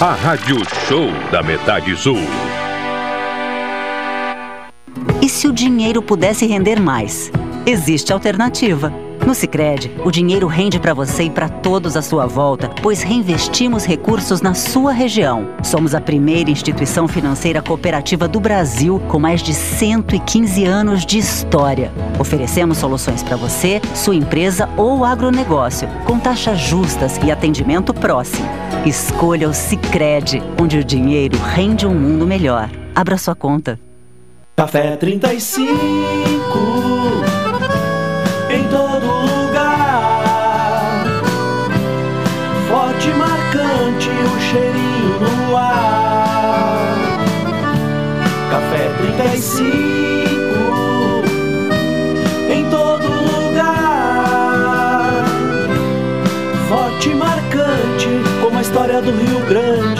Speaker 1: a Rádio Show da Metade Sul.
Speaker 5: E se o dinheiro pudesse render mais? Existe alternativa. No Sicredi, o dinheiro rende para você e para todos à sua volta, pois reinvestimos recursos na sua região. Somos a primeira instituição financeira cooperativa do Brasil com mais de 115 anos de história. Oferecemos soluções para você, sua empresa ou agronegócio, com taxas justas e atendimento próximo. Escolha o Sicredi, onde o dinheiro rende um mundo melhor. Abra sua conta.
Speaker 10: Café 35 do Rio Grande.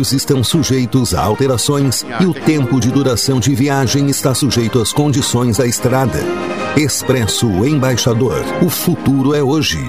Speaker 11: estão sujeitos a alterações e o tempo de duração de viagem está sujeito às condições da estrada. Expresso Embaixador. O futuro é hoje.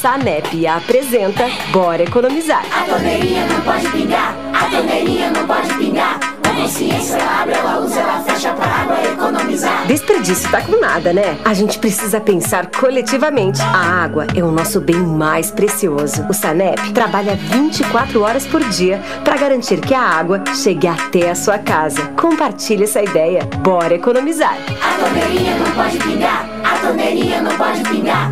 Speaker 12: Sanep apresenta Bora Economizar.
Speaker 13: A torneirinha não pode pingar, a torneirinha não pode pingar. A consciência ela abre, ela usa, ela fecha pra água economizar.
Speaker 12: Desperdício tá com nada, né? A gente precisa pensar coletivamente. A água é o nosso bem mais precioso. O Sanep trabalha 24 horas por dia para garantir que a água chegue até a sua casa. Compartilhe essa ideia. Bora economizar.
Speaker 13: A torneirinha não pode pingar, a torneirinha não pode pingar.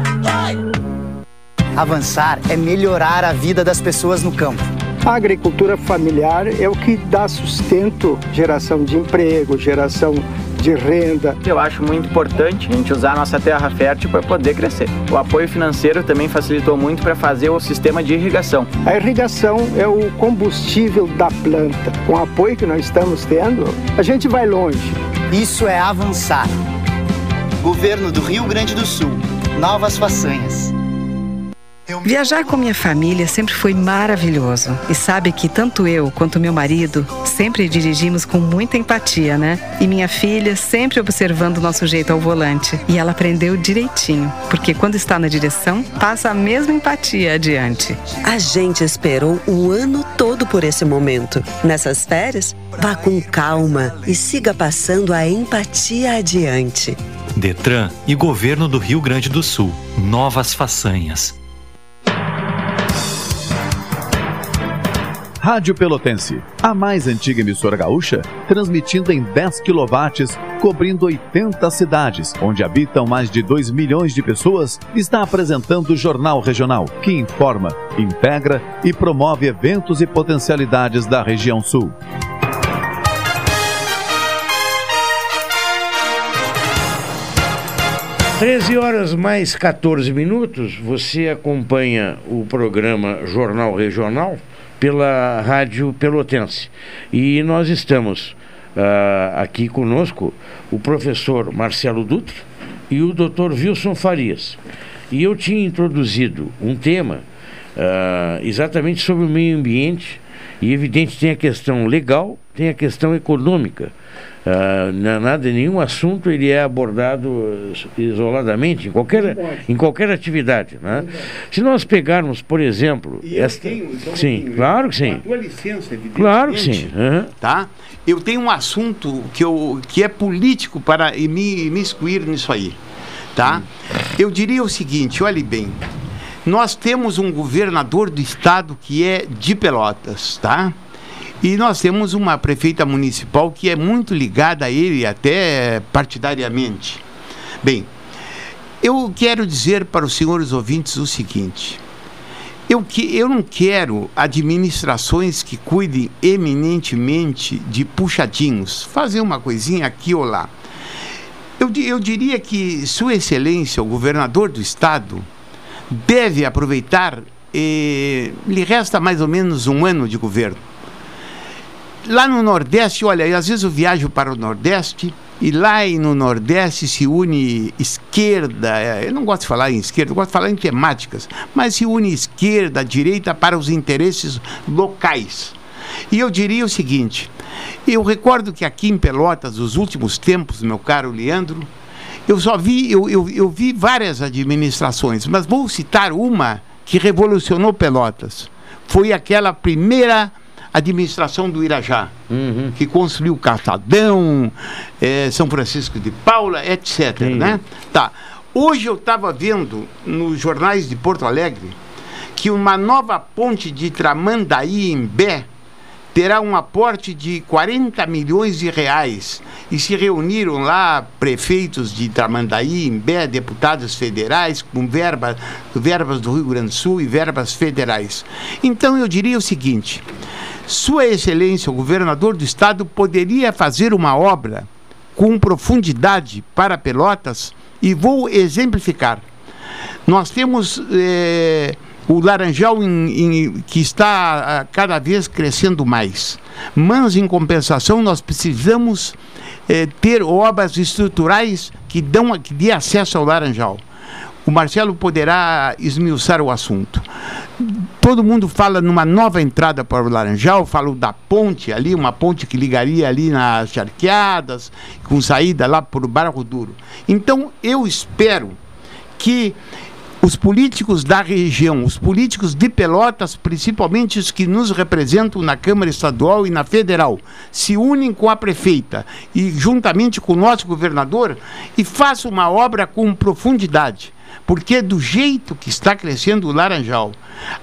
Speaker 14: Avançar é melhorar a vida das pessoas no campo.
Speaker 15: A agricultura familiar é o que dá sustento, geração de emprego, geração de renda.
Speaker 16: Eu acho muito importante a gente usar a nossa terra fértil para poder crescer. O apoio financeiro também facilitou muito para fazer o sistema de irrigação.
Speaker 15: A irrigação é o combustível da planta. Com o apoio que nós estamos tendo, a gente vai longe.
Speaker 14: Isso é avançar. Governo do Rio Grande do Sul. Novas façanhas.
Speaker 17: Viajar com minha família sempre foi maravilhoso. E sabe que tanto eu quanto meu marido sempre dirigimos com muita empatia, né? E minha filha sempre observando o nosso jeito ao volante. E ela aprendeu direitinho, porque quando está na direção, passa a mesma empatia adiante.
Speaker 18: A gente esperou o ano todo por esse momento. Nessas férias, vá com calma e siga passando a empatia adiante.
Speaker 19: Detran e Governo do Rio Grande do Sul. Novas façanhas.
Speaker 8: Rádio Pelotense, a mais antiga emissora gaúcha, transmitindo em 10 kW, cobrindo 80 cidades, onde habitam mais de 2 milhões de pessoas, está apresentando o Jornal Regional, que informa, integra e promove eventos e potencialidades da região sul.
Speaker 2: Treze horas mais 14 minutos, você acompanha o programa Jornal Regional pela Rádio Pelotense. E nós estamos uh, aqui conosco o professor Marcelo Dutra e o doutor Wilson Farias. E eu tinha introduzido um tema uh, exatamente sobre o meio ambiente, e evidente tem a questão legal, tem a questão econômica. Uh, nada, nenhum assunto ele é abordado isoladamente em qualquer, em qualquer atividade. Né? Se nós pegarmos, por exemplo.
Speaker 4: E esta... tenho, então,
Speaker 2: sim,
Speaker 4: tenho,
Speaker 2: claro que sim.
Speaker 4: Com a tua licença, evidentemente.
Speaker 2: Claro que sim. Uhum.
Speaker 4: Tá? Eu tenho um assunto que, eu, que é político para me, me excluir nisso aí. Tá? Eu diria o seguinte: olhe bem. Nós temos um governador do estado que é de Pelotas, tá? E nós temos uma prefeita municipal que é muito ligada a ele, até partidariamente. Bem, eu quero dizer para os senhores ouvintes o seguinte: eu, que, eu não quero administrações que cuidem eminentemente de puxadinhos, fazer uma coisinha aqui ou lá. Eu, eu diria que Sua Excelência, o governador do Estado, deve aproveitar, eh, lhe resta mais ou menos um ano de governo. Lá no Nordeste, olha, às vezes eu viajo para o Nordeste e lá no Nordeste se une esquerda, eh, eu não gosto de falar em esquerda, eu gosto de falar em temáticas, mas se une esquerda, direita para os interesses locais. E eu diria o seguinte: eu recordo que aqui em Pelotas, nos últimos tempos, meu caro Leandro, eu só vi, eu, eu, eu vi várias administrações, mas vou citar uma que revolucionou Pelotas. Foi aquela primeira administração do Irajá, uhum. que construiu Catadão, eh, São Francisco de Paula, etc. Né? Tá. Hoje eu estava vendo nos jornais de Porto Alegre que uma nova ponte de Tramandaí em Bé terá um aporte de 40 milhões de reais. E se reuniram lá prefeitos de Tramandaí, Imbé, deputados federais, com verba, verbas do Rio Grande do Sul e verbas federais. Então eu diria o seguinte: Sua Excelência, o governador do estado, poderia fazer uma obra com profundidade para Pelotas e vou exemplificar. Nós temos. Eh, o laranjal em, em, que está a, cada vez crescendo mais. Mas, em compensação, nós precisamos eh, ter obras estruturais que, dão, que dê acesso ao laranjal. O Marcelo poderá esmiuçar o assunto. Todo mundo fala numa nova entrada para o Laranjal, falo da ponte ali, uma ponte que ligaria ali nas charqueadas, com saída lá o Barro Duro. Então, eu espero que os políticos da região, os políticos de Pelotas, principalmente os que nos representam na Câmara Estadual e na Federal, se unem com a prefeita e juntamente com o nosso governador e façam uma obra com profundidade. Porque do jeito que está crescendo o Laranjal,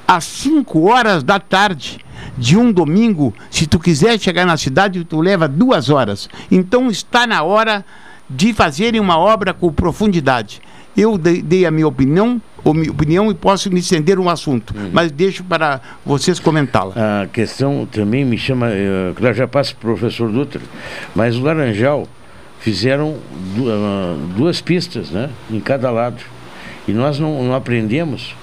Speaker 4: às 5 horas da tarde de um domingo, se tu quiser chegar na cidade, tu leva duas horas. Então está na hora de fazerem uma obra com profundidade. Eu dei a minha opinião, ou minha opinião e posso me estender um assunto, uhum. mas deixo para vocês comentá-la.
Speaker 2: A questão também me chama, claro, já passa para o professor Dutra, mas o Laranjal fizeram ah, duas pistas né, em cada lado. E nós não, não aprendemos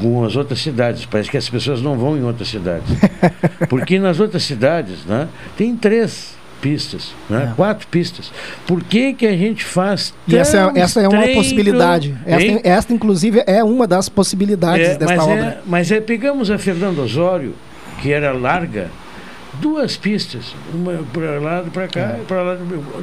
Speaker 2: com as outras cidades. Parece que as pessoas não vão em outras cidades. Porque nas outras cidades né, tem três pistas, né? É. quatro pistas. Por que, que a gente faz
Speaker 9: E essa, é, essa é uma possibilidade. Esta, esta, inclusive, é uma das possibilidades é, desta
Speaker 2: mas é,
Speaker 9: obra.
Speaker 2: É, mas é, pegamos a Fernando Osório, que era larga, duas pistas, uma para lá e para cá, é. para lá.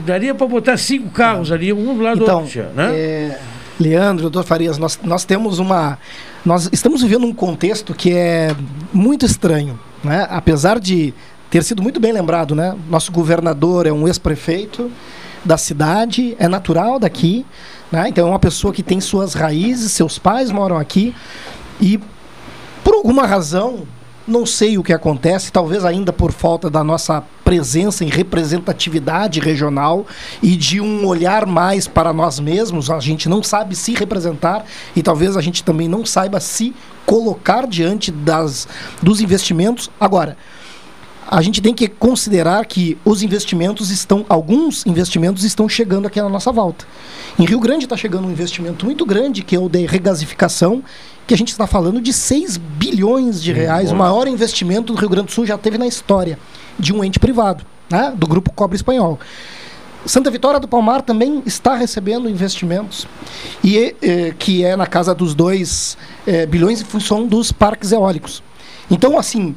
Speaker 2: Daria para botar cinco carros ali, um do lado
Speaker 9: então,
Speaker 2: do outro. Né?
Speaker 9: É, Leandro, doutor Farias, nós, nós temos uma. Nós estamos vivendo um contexto que é muito estranho. Né? Apesar de ter sido muito bem lembrado, né? Nosso governador é um ex-prefeito da cidade, é natural daqui, né? Então é uma pessoa que tem suas raízes, seus pais moram aqui e por alguma razão, não sei o que acontece, talvez ainda por falta da nossa presença em representatividade regional e de um olhar mais para nós mesmos, a gente não sabe se representar e talvez a gente também não saiba se colocar diante das, dos investimentos. Agora, a gente tem que considerar que os investimentos estão, alguns investimentos estão chegando aqui na nossa volta. Em Rio Grande está chegando um investimento muito grande, que é o de regasificação, que a gente está falando de 6 bilhões de reais, o maior investimento do Rio Grande do Sul já teve na história de um ente privado, né, do Grupo Cobre Espanhol. Santa Vitória do Palmar também está recebendo investimentos, e eh, que é na casa dos 2 eh, bilhões em função dos parques eólicos. Então, assim,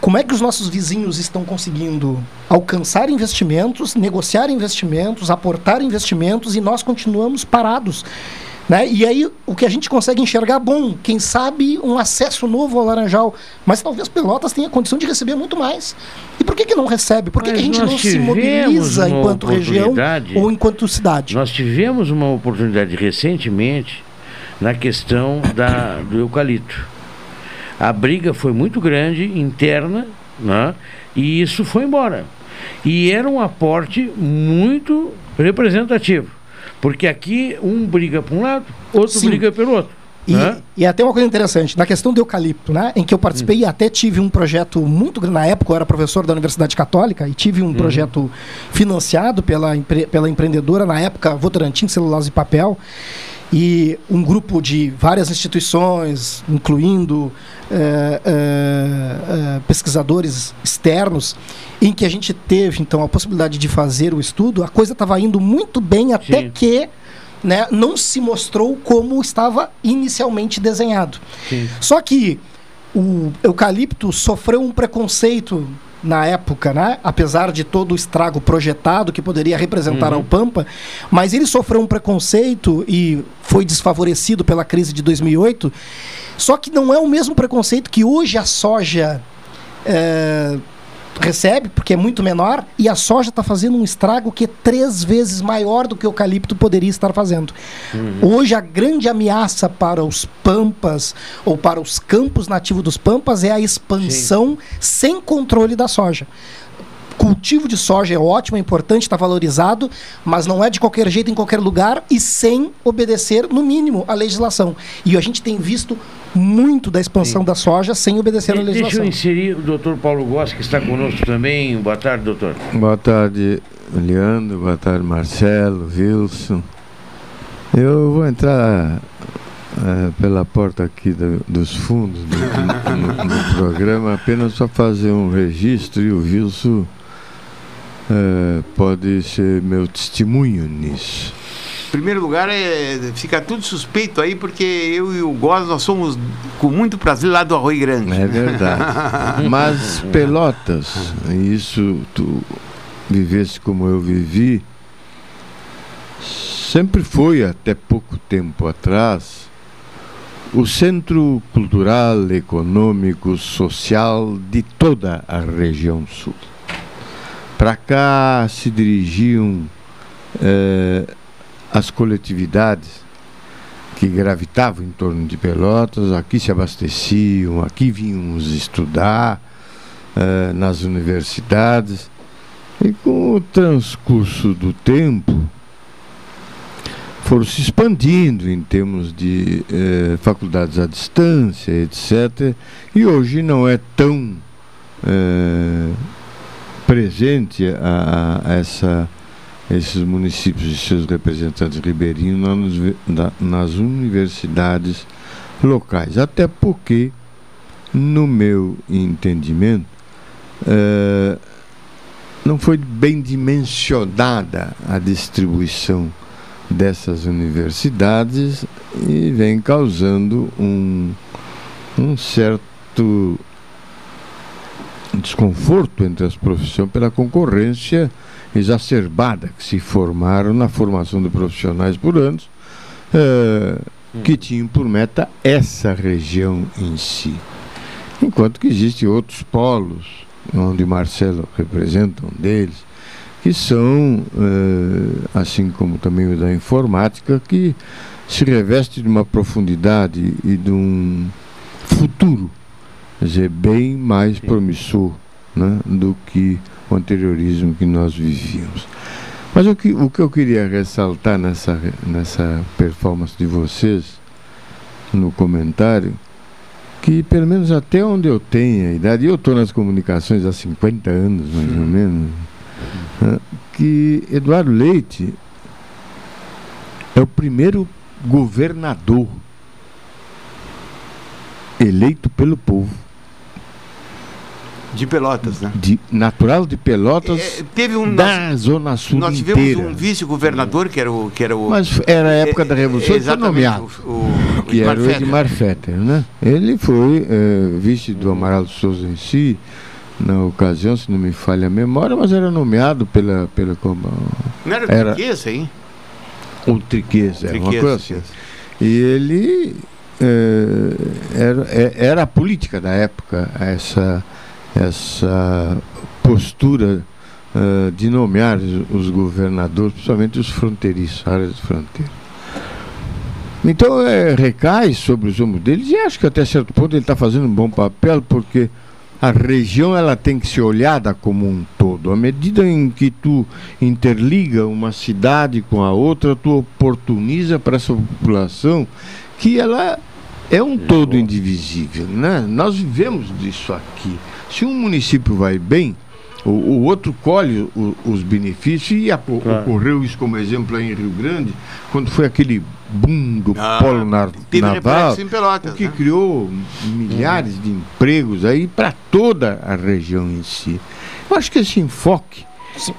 Speaker 9: como é que os nossos vizinhos estão conseguindo alcançar investimentos, negociar investimentos, aportar investimentos e nós continuamos parados. Né? E aí o que a gente consegue enxergar, bom, quem sabe um acesso novo ao Laranjal, mas talvez Pelotas tenha condição de receber muito mais. E por que, que não recebe? Por que, que a gente não se mobiliza enquanto região ou enquanto cidade?
Speaker 2: Nós tivemos uma oportunidade recentemente na questão da, do eucalipto a briga foi muito grande, interna, né? e isso foi embora. E era um aporte muito representativo. Porque aqui um briga para um lado, outro Sim. briga pelo outro.
Speaker 9: E, né? e até uma coisa interessante, na questão do eucalipto, né, em que eu participei hum. e até tive um projeto muito grande, na época eu era professor da Universidade Católica e tive um hum. projeto financiado pela, pela empreendedora, na época Votorantim Celulose e Papel, e um grupo de várias instituições, incluindo é, é, pesquisadores externos, em que a gente teve então a possibilidade de fazer o estudo, a coisa estava indo muito bem até Sim. que né, não se mostrou como estava inicialmente desenhado. Sim. Só que o eucalipto sofreu um preconceito na época, né? apesar de todo o estrago projetado que poderia representar uhum. ao Pampa, mas ele sofreu um preconceito e foi desfavorecido pela crise de 2008. Só que não é o mesmo preconceito que hoje a soja é, recebe, porque é muito menor, e a soja está fazendo um estrago que é três vezes maior do que o eucalipto poderia estar fazendo. Uhum. Hoje, a grande ameaça para os pampas ou para os campos nativos dos pampas é a expansão Sim. sem controle da soja cultivo de soja é ótimo, é importante, está valorizado, mas não é de qualquer jeito em qualquer lugar e sem obedecer, no mínimo, a legislação. E a gente tem visto muito da expansão Sim. da soja sem obedecer a legislação.
Speaker 2: Deixa eu inserir o doutor Paulo Goss, que está conosco também. Boa tarde, doutor.
Speaker 20: Boa tarde, Leandro. Boa tarde, Marcelo, Wilson. Eu vou entrar é, pela porta aqui do, dos fundos do, do, do, programa apenas para fazer um registro e o Wilson é, pode ser meu testemunho nisso.
Speaker 4: Em primeiro lugar, é, fica tudo suspeito aí, porque eu e o Góes, nós somos com muito prazer lá do Arroio Grande.
Speaker 20: É verdade. Mas Pelotas, isso tu vivesse como eu vivi, sempre foi, até pouco tempo atrás, o centro cultural, econômico, social de toda a região sul. Para cá se dirigiam eh, as coletividades que gravitavam em torno de Pelotas, aqui se abasteciam, aqui vínhamos estudar eh, nas universidades. E com o transcurso do tempo, foram se expandindo em termos de eh, faculdades à distância, etc. E hoje não é tão eh, presente a, a essa, esses municípios e seus representantes ribeirinhos nas, nas universidades locais. Até porque, no meu entendimento, uh, não foi bem dimensionada a distribuição dessas universidades e vem causando um, um certo desconforto entre as profissões pela concorrência exacerbada que se formaram na formação de profissionais por anos, eh, que tinham por meta essa região em si. Enquanto que existem outros polos, onde Marcelo representa um deles, que são, eh, assim como também o da informática, que se reveste de uma profundidade e de um futuro dizer, bem mais promissor né, do que o anteriorismo que nós vivíamos. Mas o que, o que eu queria ressaltar nessa, nessa performance de vocês, no comentário, que pelo menos até onde eu tenho a idade, eu estou nas comunicações há 50 anos mais ou menos, né, que Eduardo Leite é o primeiro governador eleito pelo povo
Speaker 4: de Pelotas, né?
Speaker 20: De, natural de Pelotas, é,
Speaker 4: teve um,
Speaker 20: da nós, Zona Sul
Speaker 4: Nós tivemos inteira. um vice-governador que era o... Que era o
Speaker 20: Mas era a época é, da Revolução, é, foi nomeado. O, o, que era o Edmar Fetter, né? Ele foi é, vice do Amaral Souza em si, na ocasião, se não me falha a memória, mas era nomeado pela... pela como,
Speaker 4: não era, era Triqueza, hein?
Speaker 20: O Triqueza, era uma coisa assim. E ele... É, era, é, era a política da época, essa essa postura uh, de nomear os governadores, principalmente os fronteiriços, áreas de fronteira. Então é, recai sobre os ombros deles e acho que até certo ponto ele está fazendo um bom papel porque a região ela tem que ser olhada como um todo. À medida em que tu interliga uma cidade com a outra, tu oportuniza para essa população que ela é um todo indivisível, né? Nós vivemos disso aqui. Se um município vai bem, O, o outro colhe o, os benefícios e claro. ocorreu isso como exemplo aí em Rio Grande, quando foi aquele boom do ah, polo nar naval,
Speaker 4: Pelotas,
Speaker 20: o que
Speaker 4: né?
Speaker 20: criou milhares uhum. de empregos aí para toda a região em si. Eu acho que esse enfoque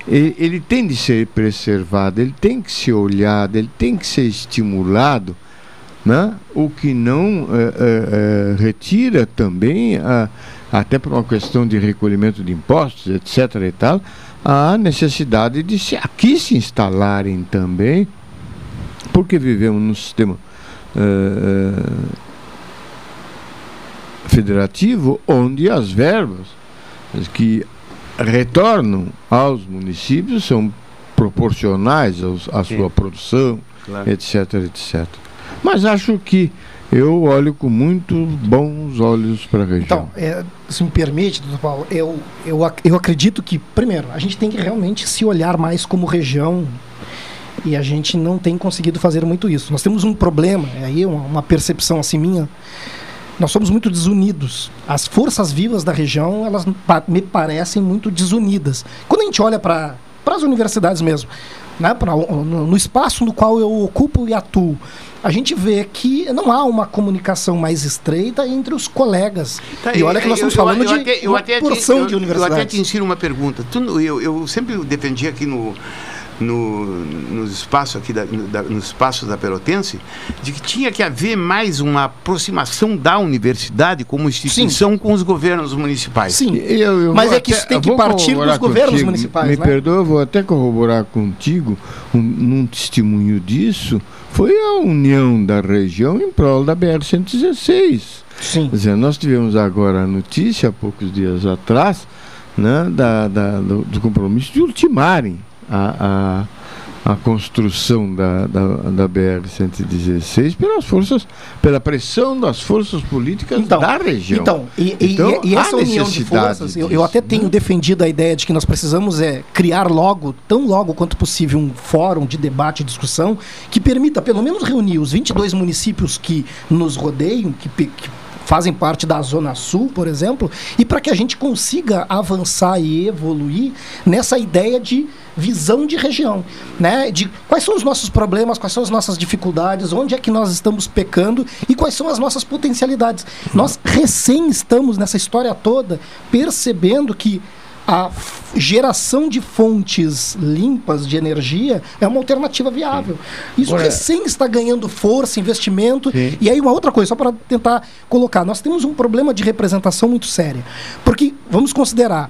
Speaker 20: ele, ele, tem de ser preservado, ele tem que ser olhado, ele tem que ser estimulado, né? o que não é, é, é, retira também a até por uma questão de recolhimento de impostos, etc. e tal, a necessidade de se aqui se instalarem também, porque vivemos num sistema uh, federativo onde as verbas que retornam aos municípios são proporcionais aos, à sua produção, claro. etc, etc. Mas acho que eu olho com muito bons olhos para a região.
Speaker 9: Então, é, se me permite, doutor Paulo, eu, eu, eu acredito que, primeiro, a gente tem que realmente se olhar mais como região e a gente não tem conseguido fazer muito isso. Nós temos um problema, é aí uma, percepção assim minha, nós somos muito desunidos. As forças vivas da região, elas me parecem muito desunidas. Quando a gente olha para as universidades mesmo, né, pra, no, no espaço no qual eu ocupo e atuo, a gente vê que não há uma comunicação mais estreita entre os colegas. Tá, e olha que nós estamos eu, falando eu, de uma porção de universidades.
Speaker 4: Eu até te ensino uma pergunta. Tu, eu, eu sempre defendi aqui no no, nos espaços aqui da, da, nos espaços da Pelotense, de que tinha que haver mais uma aproximação da universidade como instituição Sim. com os governos municipais.
Speaker 9: Sim, eu, eu mas é que isso tem que partir dos governos contigo. municipais.
Speaker 20: Me
Speaker 9: né?
Speaker 20: perdoa, eu vou até corroborar contigo um, um testemunho disso. Foi a união da região em prol da BR-116.
Speaker 9: Sim.
Speaker 20: Quer dizer, nós tivemos agora a notícia, há poucos dias atrás, né, da, da do, do compromisso de ultimarem a, a, a construção da, da, da BR-116 pelas forças, pela pressão das forças políticas
Speaker 9: então,
Speaker 20: da região.
Speaker 9: Então, e, então, e, e essa união de forças, eu, eu, até tenho né? defendido a ideia de que nós precisamos é criar logo, tão logo quanto possível, um fórum de debate e discussão que permita pelo menos reunir os 22 municípios que nos rodeiam, que, que fazem parte da Zona Sul, por exemplo, e para que a gente consiga avançar e evoluir nessa ideia de visão de região, né? De quais são os nossos problemas, quais são as nossas dificuldades, onde é que nós estamos pecando e quais são as nossas potencialidades. Nós recém estamos nessa história toda percebendo que a geração de fontes limpas de energia é uma alternativa viável. Isso Agora, recém está ganhando força, investimento. Sim. E aí, uma outra coisa, só para tentar colocar: nós temos um problema de representação muito sério. Porque, vamos considerar,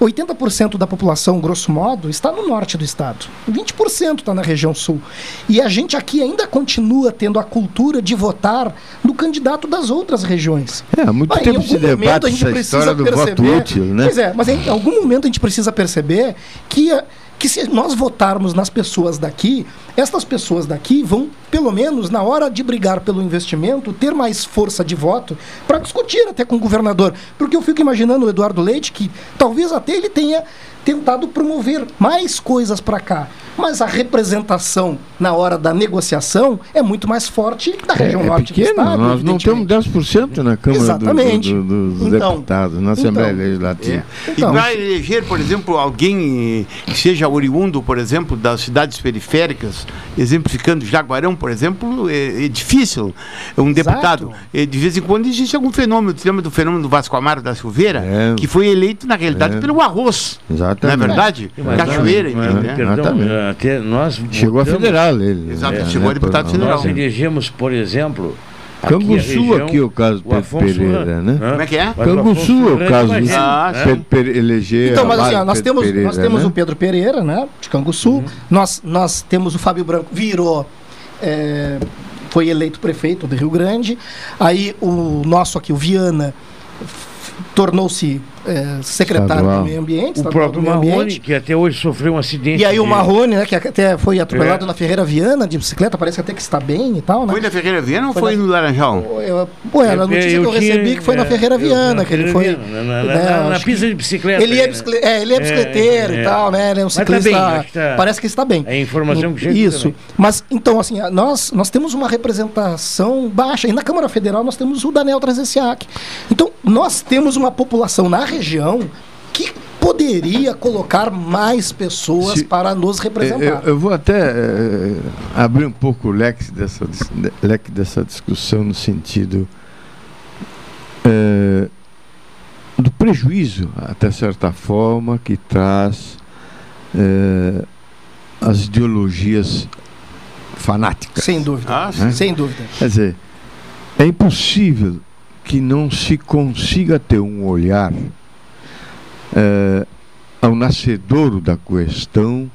Speaker 9: 80% da população, grosso modo, está no norte do estado. 20% está na região sul. E a gente aqui ainda continua tendo a cultura de votar no candidato das outras regiões.
Speaker 20: É, há muito tempo se debate a gente essa história do perceber, voto útil, né?
Speaker 9: Pois é, mas em algum momento a gente precisa perceber que que se nós votarmos nas pessoas daqui, estas pessoas daqui vão, pelo menos na hora de brigar pelo investimento, ter mais força de voto para discutir até com o governador. Porque eu fico imaginando o Eduardo Leite, que talvez até ele tenha tentado promover mais coisas para cá. Mas a representação na hora da negociação é muito mais forte da é, região é, norte
Speaker 20: pequeno,
Speaker 9: do Estado.
Speaker 20: Nós não temos 10% na Câmara Exatamente. Do, do, dos então, Deputados, na Assembleia então, Legislativa.
Speaker 4: É. Então, e para eleger, por exemplo, alguém que seja oriundo, por exemplo, das cidades periféricas, exemplificando Jaguarão, por exemplo, é, é difícil. Um deputado, é, de vez em quando existe algum fenômeno, você lembra do fenômeno do Vasco Amaro da Silveira, é. que foi eleito, na realidade, pelo arroz.
Speaker 20: Exato.
Speaker 4: Não é verdade?
Speaker 2: É. Cachoeira, mas, perdão, até nós
Speaker 20: Chegou votamos, a federal ele.
Speaker 4: Exato, é, chegou né, a deputado federal.
Speaker 2: Nós elegemos, por exemplo,
Speaker 20: Canguçu aqui, o caso do Pedro Pereira, né?
Speaker 4: Como é que é?
Speaker 20: Canguçu é o caso do ah, Pedro Pereira eleger.
Speaker 9: Então, mas assim, ó, nós temos, Pereira, nós temos né? o Pedro Pereira, né? De Canguçu. Uhum. Nós, nós temos o Fábio Branco, virou. É, foi eleito prefeito do Rio Grande. Aí o nosso aqui, o Viana, tornou-se é, secretário estadual. do Meio Ambiente.
Speaker 2: O próprio Marrone, ambiente. que até hoje sofreu um acidente.
Speaker 9: E aí de... o Marrone, né, que até foi atropelado é. na Ferreira Viana de bicicleta, parece até que está bem e tal, né?
Speaker 4: Foi na Ferreira Viana ou foi, na... no Laranjal?
Speaker 9: Eu, pô, a notícia eu que eu tinha, recebi que foi na é, Ferreira Viana, que ele foi...
Speaker 2: Na, na, né, na pista de bicicleta.
Speaker 9: Ele é, né? bicicleta, é, ele é, é bicicleteiro e tal, né? Ele é um tá ciclista... Tá bem, tá... Parece que está bem.
Speaker 2: É a informação que chega
Speaker 9: Isso. Mas, então, assim, nós, nós temos uma representação baixa. E na Câmara Federal nós temos o Daniel Transiac. Então, nós temos uma população na região que poderia colocar mais pessoas
Speaker 20: Se-
Speaker 9: para nos representar.
Speaker 20: Eu, eu vou até eh, abrir um pouco o leque dessa, leque dessa discussão no sentido eh, do prejuízo, até certa forma, que traz eh, as ideologias fanáticas.
Speaker 9: Sem dúvida.
Speaker 20: Ah, sim.
Speaker 9: Sem dúvida.
Speaker 20: Quer dizer, é impossível que não se consiga ter um olhar eh, ao nascedouro da questão,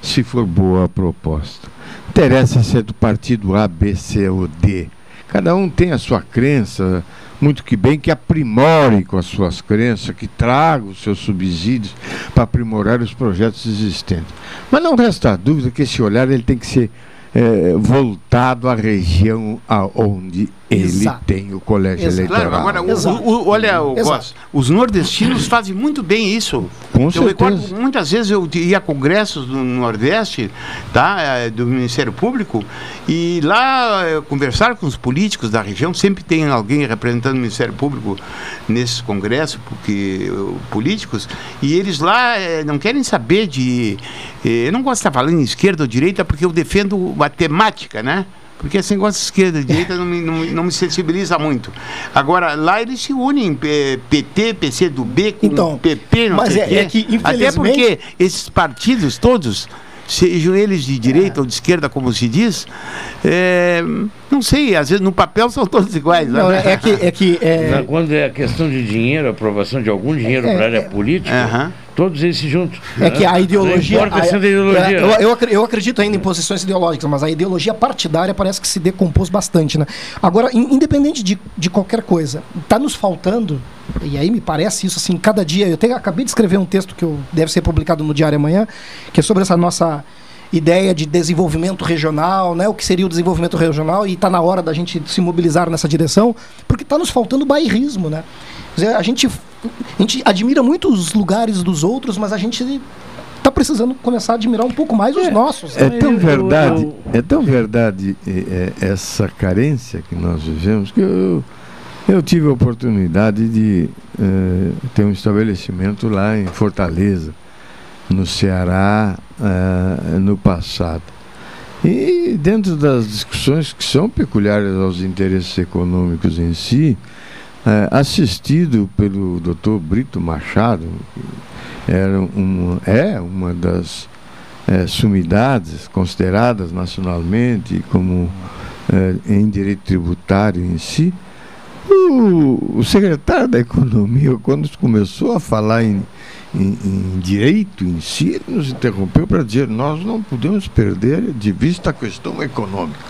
Speaker 20: se for boa a proposta. Interessa se é do partido A, B, C ou D. Cada um tem a sua crença, muito que bem que aprimore com as suas crenças, que traga os seus subsídios para aprimorar os projetos existentes. Mas não resta dúvida que esse olhar ele tem que ser eh, voltado à região aonde ele
Speaker 4: Exato.
Speaker 20: tem o colégio eleitoral.
Speaker 4: Claro, agora, o- o- o- olha, o
Speaker 20: Exato.
Speaker 4: Goss, os nordestinos fazem muito bem isso.
Speaker 20: Com
Speaker 4: eu
Speaker 20: certeza.
Speaker 4: recordo, muitas vezes eu ia a congressos do Nordeste, tá, eh, do Ministério Público, e lá eh, conversar com os políticos da região, sempre tem alguém representando o Ministério Público nesses congressos, porque eh, políticos, e eles lá não querem saber de. eu não gosto de estar falando em esquerda ou direita, porque eu defendo a temática, né? Porque esse negócio de esquerda e direita não me, não, me- não me sensibiliza muito. Agora, lá eles se unem, PT, PCdoB, com
Speaker 9: Então,
Speaker 4: PP, não
Speaker 9: mas
Speaker 4: sei
Speaker 9: é-
Speaker 4: quê.
Speaker 9: é que,
Speaker 4: Até
Speaker 9: infelizmente-
Speaker 4: porque esses partidos todos, sejam eles de direita ou de esquerda, como se diz, eh, não sei, às vezes no papel são todos iguais.
Speaker 9: Não,
Speaker 4: né?
Speaker 9: é é que, é que é,
Speaker 2: Quando é questão de dinheiro, aprovação de algum dinheiro
Speaker 9: É,
Speaker 2: para a área
Speaker 9: é.
Speaker 2: política, todos eles se juntam.
Speaker 9: É que a ideologia.
Speaker 2: Não importa
Speaker 9: a-
Speaker 2: ideologia.
Speaker 9: eu, eu eu acredito ainda em posições ideológicas, mas a ideologia partidária parece que se decompôs bastante, né? Agora, in- independente de, de qualquer coisa, está nos faltando, e aí me parece isso assim, cada dia. Eu tenho, acabei de escrever um texto que eu, deve ser publicado no Diário amanhã, que é sobre essa nossa ideia de desenvolvimento regional, né? O que seria o desenvolvimento regional e está na hora da gente se mobilizar nessa direção, porque está nos faltando bairrismo, né? A gente, a gente admira muito os lugares dos outros, mas a gente está precisando começar a admirar um pouco mais os nossos.
Speaker 20: É tão verdade, é tão verdade eh, eh, essa carência que nós vivemos que eu, eu tive a oportunidade de eh, ter um estabelecimento lá em Fortaleza, no Ceará, eh, no passado. E dentro das discussões que são peculiares aos interesses econômicos em si, eh, assistido pelo Dr. Brito Machado, que era uma, é uma das eh, sumidades consideradas nacionalmente como eh, em direito tributário em si, o, o secretário da Economia, quando começou a falar em, em- em direito em si, ele nos interrompeu para dizer: nós não podemos perder de vista a questão econômica.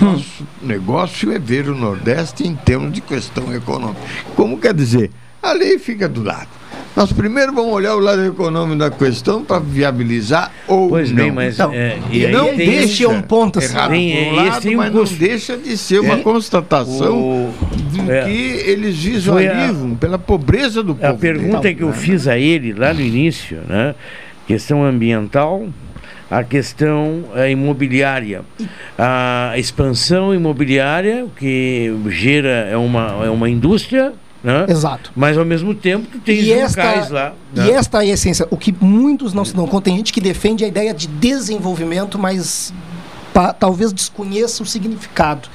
Speaker 20: Nosso negócio é ver o Nordeste em termos de questão econômica. Como quer dizer? A lei fica do lado. Nós primeiro vamos olhar o lado econômico da questão para viabilizar ou
Speaker 2: Pois
Speaker 20: não.
Speaker 2: bem, mas,
Speaker 20: Então,
Speaker 2: é, e
Speaker 20: não deixa
Speaker 9: um ponto assim.
Speaker 20: errado
Speaker 2: Tem-
Speaker 20: um lado,
Speaker 2: tem um
Speaker 20: mas não deixa de ser uma
Speaker 2: É.
Speaker 20: constatação
Speaker 2: O- é.
Speaker 20: que eles
Speaker 2: Foi a-
Speaker 20: visualizam pela pobreza do povo.
Speaker 2: A pergunta
Speaker 20: dele,
Speaker 2: que eu
Speaker 20: né?
Speaker 2: fiz a ele lá no início, né? Questão ambiental, a questão eh, imobiliária, a expansão imobiliária que gera é uma é uma indústria, né?
Speaker 9: Exato.
Speaker 2: Mas ao mesmo tempo tu tens
Speaker 9: E esta,
Speaker 2: locais lá.
Speaker 9: e
Speaker 2: né?
Speaker 9: esta é a essência. O que muitos não se dão conta, tem gente que defende a ideia de desenvolvimento, mas pa- talvez desconheça o significado.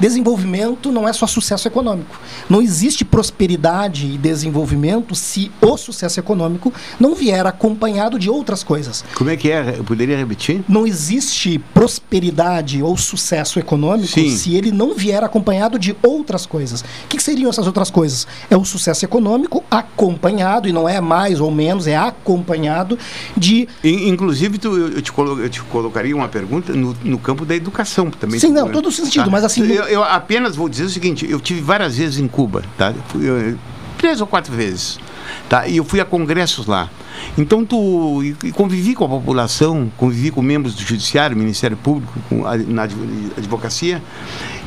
Speaker 9: Desenvolvimento não é só sucesso econômico. Não existe prosperidade e desenvolvimento se o sucesso econômico não vier acompanhado de outras coisas.
Speaker 4: Como é que é? Eu poderia repetir?
Speaker 9: Não existe prosperidade ou sucesso econômico
Speaker 4: Sim.
Speaker 9: se ele não vier acompanhado de outras coisas. O que, que seriam essas outras coisas? É o sucesso econômico acompanhado, e não é mais ou menos, é acompanhado de.
Speaker 4: In- Inclusive, tu- eu, te colo- eu te colocaria uma pergunta no, no campo da educação também.
Speaker 9: Sim, não, todo sentido, mas assim-
Speaker 4: Eu, eu apenas vou dizer o seguinte: eu tive várias vezes em Cuba, tá? Eu três ou quatro vezes, tá? E eu fui a congressos lá. Então, tu e- convivi com a população, convivi com membros do Judiciário, Ministério Público, com a, na advo- advocacia,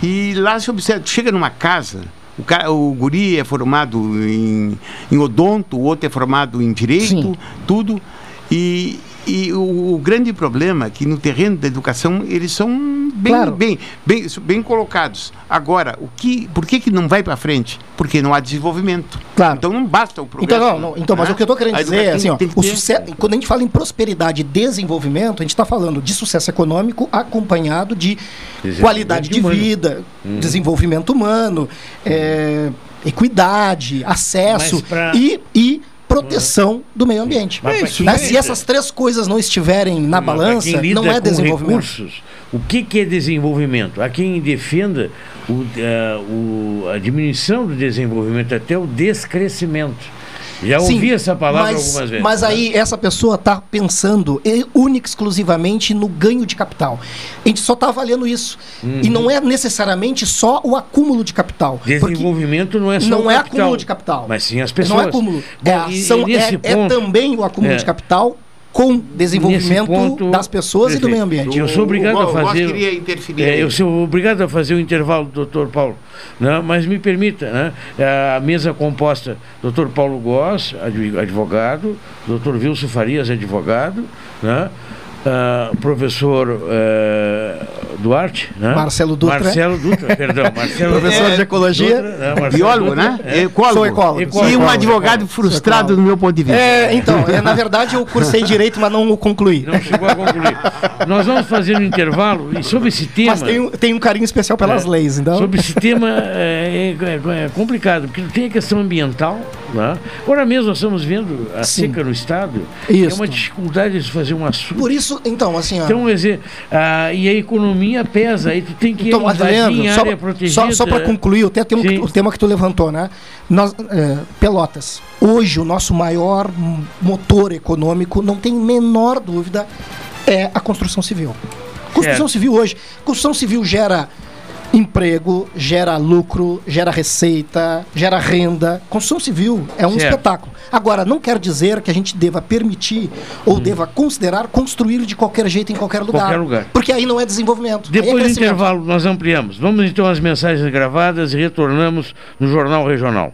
Speaker 4: e lá se observa, tu chega numa casa. O, cara, o guri é formado em, em odonto, o outro é formado em direito, tudo. E, e o, o grande problema é que no terreno da educação eles são bem,
Speaker 9: Claro.
Speaker 4: bem, bem, bem colocados. Agora, o que, por que, que não vai para frente? Porque não há desenvolvimento.
Speaker 9: Claro.
Speaker 4: Então não basta o progresso.
Speaker 9: Então, não, não, então, mas
Speaker 4: né?
Speaker 9: o que eu estou querendo dizer é assim, ó, o
Speaker 4: ter-
Speaker 9: sucesso, quando a gente fala em prosperidade e desenvolvimento, a gente está falando de sucesso econômico acompanhado de qualidade de
Speaker 2: humano.
Speaker 9: vida,
Speaker 2: Uhum.
Speaker 9: desenvolvimento humano, é, equidade, acesso
Speaker 2: pra-
Speaker 9: e, e proteção do meio ambiente.
Speaker 2: Mas pra quem
Speaker 9: Né? Se essas três coisas não estiverem na
Speaker 2: Mas
Speaker 9: balança, não é desenvolvimento.
Speaker 2: recursos, o que, que é desenvolvimento? Há quem defenda o, eh, o- a diminuição do desenvolvimento até o descrescimento. Já
Speaker 9: Sim,
Speaker 2: ouvi essa palavra
Speaker 9: mas,
Speaker 2: algumas vezes.
Speaker 9: Mas
Speaker 2: né?
Speaker 9: aí essa pessoa está pensando única exclusivamente no ganho de capital. A gente só está avaliando isso.
Speaker 2: Uhum.
Speaker 9: E não é necessariamente só o acúmulo de capital.
Speaker 2: Desenvolvimento não é só
Speaker 9: não
Speaker 2: o
Speaker 9: é
Speaker 2: capital,
Speaker 9: acúmulo de capital.
Speaker 2: Mas sim as pessoas.
Speaker 9: Não é acúmulo.
Speaker 2: Bom,
Speaker 9: é, a ação, é, é
Speaker 2: ponto-
Speaker 9: também o acúmulo
Speaker 2: é.
Speaker 9: de capital com desenvolvimento
Speaker 2: ponto,
Speaker 9: das pessoas e do
Speaker 2: perfeito.
Speaker 9: meio ambiente.
Speaker 2: Eu sou obrigado a fazer.
Speaker 4: queria interferir
Speaker 2: É, eu sou obrigado a fazer o intervalo, doutor Paulo. Né? Mas me permita, né? É A mesa composta, doutor Paulo Goss, adv- advogado, doutor Wilson Farias, advogado, né? Ah, professor eh, Duarte, né?
Speaker 9: Marcelo Dutra.
Speaker 2: Marcelo Dutra, perdão. Marcelo
Speaker 9: Professor de ecologia.
Speaker 2: Dutra, né?
Speaker 4: Biólogo,
Speaker 2: Dutra,
Speaker 4: né?
Speaker 2: é.
Speaker 4: Ecólogo.
Speaker 9: Sou ecólogo.
Speaker 4: E um
Speaker 9: ecólogo.
Speaker 4: advogado frustrado
Speaker 9: ecólogo.
Speaker 4: do meu ponto de vista.
Speaker 9: É, então, é, na verdade eu cursei direito, mas não o concluí.
Speaker 2: Não chegou a concluir. Nós vamos fazer um intervalo e sobre esse tema.
Speaker 9: Mas tem, um- tem um carinho especial pelas
Speaker 2: É.
Speaker 9: leis, então.
Speaker 2: Sobre esse tema é, é- é complicado, porque tem a questão ambiental. Né? Agora mesmo nós estamos vendo a
Speaker 9: Sim.
Speaker 2: seca no estado.
Speaker 9: Isso.
Speaker 2: É uma dificuldade de fazer um assunto.
Speaker 9: Por isso, então, assim, ó.
Speaker 2: Então, quer dizer, ah, e a economia pesa, aí tu tem que
Speaker 9: Então,
Speaker 2: em
Speaker 9: só,
Speaker 2: área protegida.
Speaker 9: só, só para concluir, até tem um, o tema que tu levantou, né? Nós, é, Pelotas, hoje o nosso maior motor econômico, não tem menor dúvida, é a construção civil. Construção
Speaker 2: Certo.
Speaker 9: civil hoje, construção civil gera emprego, gera lucro, gera receita, gera renda. Construção civil é um
Speaker 2: Certo.
Speaker 9: espetáculo. Agora, não quer dizer que a gente deva permitir ou deva considerar construir de qualquer jeito em qualquer lugar.
Speaker 2: Qualquer lugar.
Speaker 9: Porque aí não é desenvolvimento. é
Speaker 2: Depois do
Speaker 9: crescimento.
Speaker 2: intervalo, nós ampliamos. Vamos então às mensagens gravadas e retornamos no Jornal Regional.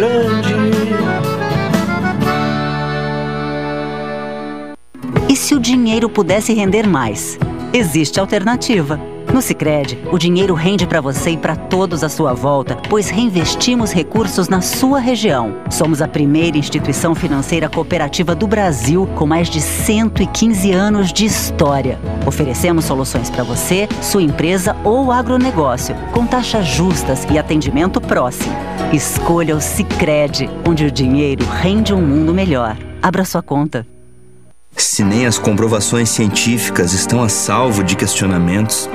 Speaker 10: Grande.
Speaker 5: E se o dinheiro pudesse render mais? Existe alternativa. No Sicredi, o dinheiro rende para você e para todos à sua volta, pois reinvestimos recursos na sua região. Somos a primeira instituição financeira cooperativa do Brasil com mais de 115 anos de história. Oferecemos soluções para você, sua empresa ou agronegócio, com taxas justas e atendimento próximo. Escolha o Sicredi, onde o dinheiro rende um mundo melhor. Abra sua conta.
Speaker 21: Se nem as comprovações científicas estão a salvo de questionamentos,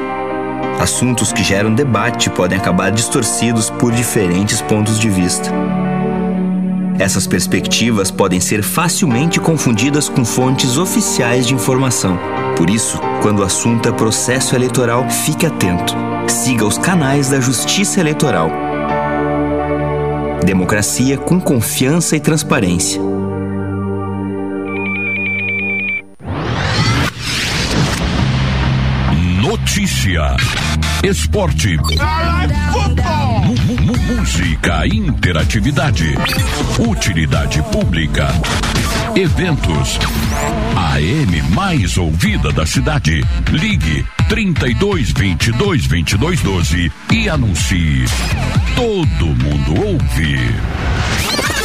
Speaker 21: assuntos que geram debate podem acabar distorcidos por diferentes pontos de vista. Essas perspectivas podem ser facilmente confundidas com fontes oficiais de informação. Por isso, quando o assunto é processo eleitoral, fique atento. Siga os canais da Justiça Eleitoral. Democracia com confiança e transparência.
Speaker 22: Notícia, esporte, música, interatividade, utilidade pública, eventos. A M mais ouvida da cidade. Ligue 32 22 22 12 e anuncie. Todo mundo ouve.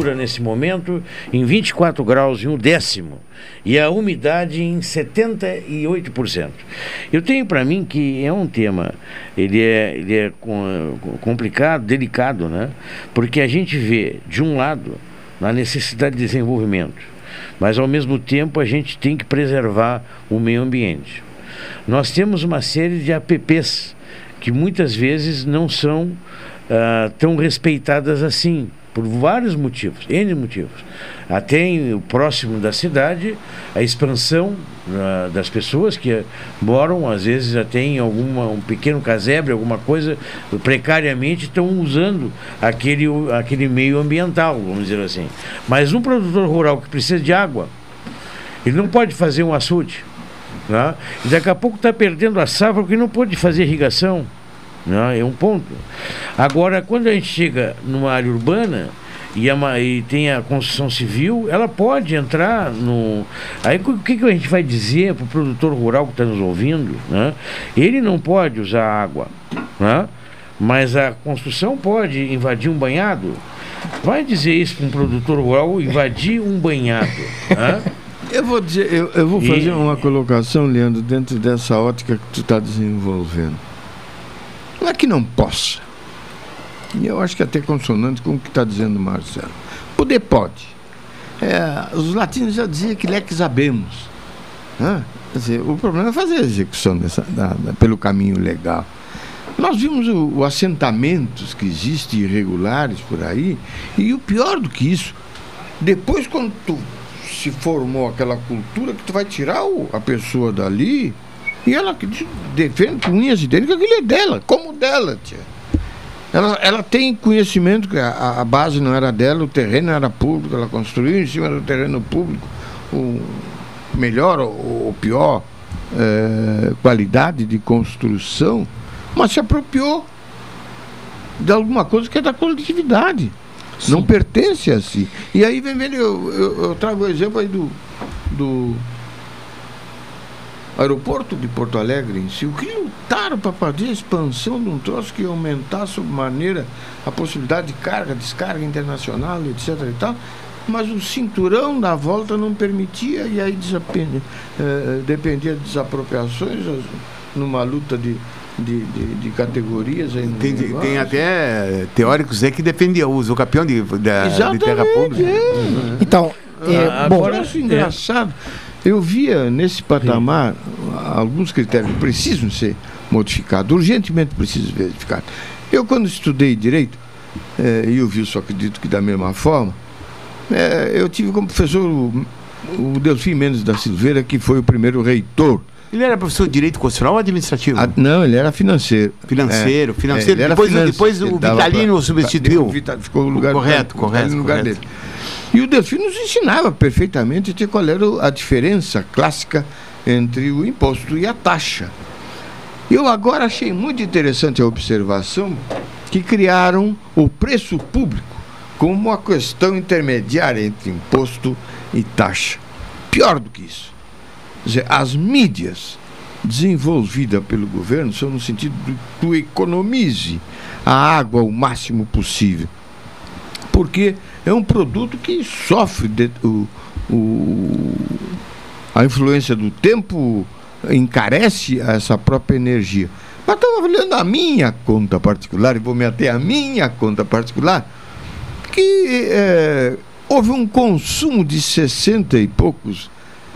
Speaker 2: Temperatura nesse momento em 24 graus e um décimo e a umidade em 78%. Eu tenho para mim que é um tema, ele é, ele é com- complicado, delicado, né? Porque a gente vê, de um lado, a necessidade de desenvolvimento, mas ao mesmo tempo a gente tem que preservar o meio ambiente. Nós temos uma série de APPs que muitas vezes não são ah, tão respeitadas assim, por vários motivos, N motivos. Até em, o próximo da cidade, a expansão ah, das pessoas que moram, às vezes até em alguma, um pequeno casebre, alguma coisa, precariamente estão usando aquele, aquele meio ambiental, vamos dizer assim. Mas um produtor rural que precisa de água, ele não pode fazer um açude. Né? E daqui a pouco está perdendo a safra porque não pode fazer irrigação. Né? É um ponto. Agora, quando a gente chega numa área urbana e, uma- e tem a construção civil, ela pode entrar no. Aí o que, que a gente vai dizer para o produtor rural que está nos ouvindo? Né? Ele não pode usar água, né? mas a construção pode invadir um banhado. Vai dizer isso para um produtor rural invadir um banhado. Né?
Speaker 20: Eu vou dizer, eu, eu vou
Speaker 2: E-
Speaker 20: fazer uma colocação, Leandro, dentro dessa ótica que tu está desenvolvendo. Não é que não possa. E eu acho que é até consonante com o que está dizendo o Marcelo. Poder pode. É, os latinos já diziam que lex habemos. né? Quer dizer, o problema é fazer a execução dessa, da- da- pelo caminho legal. Nós vimos o, o assentamentos que existem irregulares por aí, e o pior do que isso, depois quando tu se formou aquela cultura que tu vai tirar o- a pessoa dali e ela defende com unhas e dentes que aquilo é dela, como dela, tia. Ela, ela tem conhecimento que a, a base não era dela, o terreno era público, ela construiu em cima do terreno público o melhor ou, ou pior eh, qualidade de construção, mas se apropriou de alguma coisa que é da coletividade. Não pertence a si. E aí vem vendo, eu, eu, eu trago o exemplo aí do, do aeroporto de Porto Alegre em si. O que lutaram para fazer a expansão de um troço que ia aumentar sobremaneira a possibilidade de carga, descarga internacional, etc. e tal. Mas o cinturão da volta não permitia, e aí desapende- eh, dependia de desapropriações, as- numa luta de, de, de, de categorias. Aí
Speaker 4: Tem, tem até teóricos aí que defendiam o uso campeão de, da, de terra pública.
Speaker 20: é.
Speaker 9: Então, é,
Speaker 20: Ah,
Speaker 9: bom,
Speaker 20: agora, acho engraçado. Eu via nesse patamar alguns critérios que precisam ser modificados, urgentemente precisam ser verificados. Eu, quando estudei direito, eh, e eu vi, só acredito que da mesma forma, eh, eu tive como professor o, o Delfim Mendes da Silveira, que foi o primeiro reitor.
Speaker 4: Ele era professor de direito constitucional ou administrativo?
Speaker 20: Ah, não, ele era financeiro.
Speaker 4: Financeiro,
Speaker 20: É,
Speaker 4: financeiro.
Speaker 20: era
Speaker 4: Depois-
Speaker 20: financeiro.
Speaker 4: depois o Vitalino o substituiu.
Speaker 20: o Vita- ficou no lugar
Speaker 4: Correto,
Speaker 20: o
Speaker 4: correto,
Speaker 20: no lugar
Speaker 4: correto.
Speaker 20: dele. E o Delfim nos ensinava perfeitamente de qual era a diferença clássica entre o imposto e a taxa. Eu agora achei muito interessante a observação que criaram o preço público como uma questão intermediária entre imposto e taxa. Pior do que isso. Dizer, as mídias desenvolvidas pelo governo são no sentido de que tu economize a água o máximo possível. Porque é um produto que sofre de- o, o- a influência do tempo, encarece essa própria energia. Mas estava olhando a minha conta particular, e vou me ater minha conta particular, que eh, houve um consumo de 60 e poucos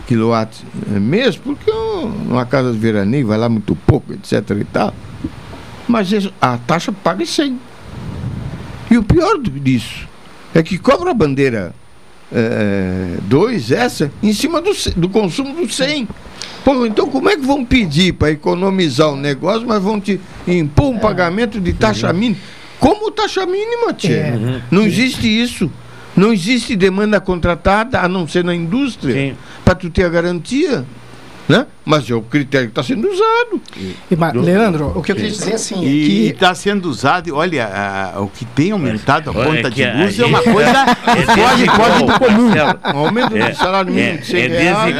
Speaker 20: quilowatts eh, mês, porque eu, numa casa de veraneio vai lá muito pouco, etc e tal. Mas a taxa paga em 100. E o pior disso é que cobra a bandeira 2, essa, em cima do, do consumo do 100. Pô, então como é que vão pedir para economizar o negócio, mas vão te impor um pagamento de taxa mínima? Como taxa mínima, tia?
Speaker 9: É. Uhum.
Speaker 20: Não existe isso. Não existe demanda contratada, a não ser na indústria. para tu ter a garantia né? Mas é o critério que está sendo usado.
Speaker 9: E, mas, Leandro, o que eu queria dizer assim
Speaker 4: é e está sendo usado, e olha, a, o que tem aumentado a conta de luz é uma coisa
Speaker 20: pode, pode do comum. Um aumento do salário mínimo de 100 reais.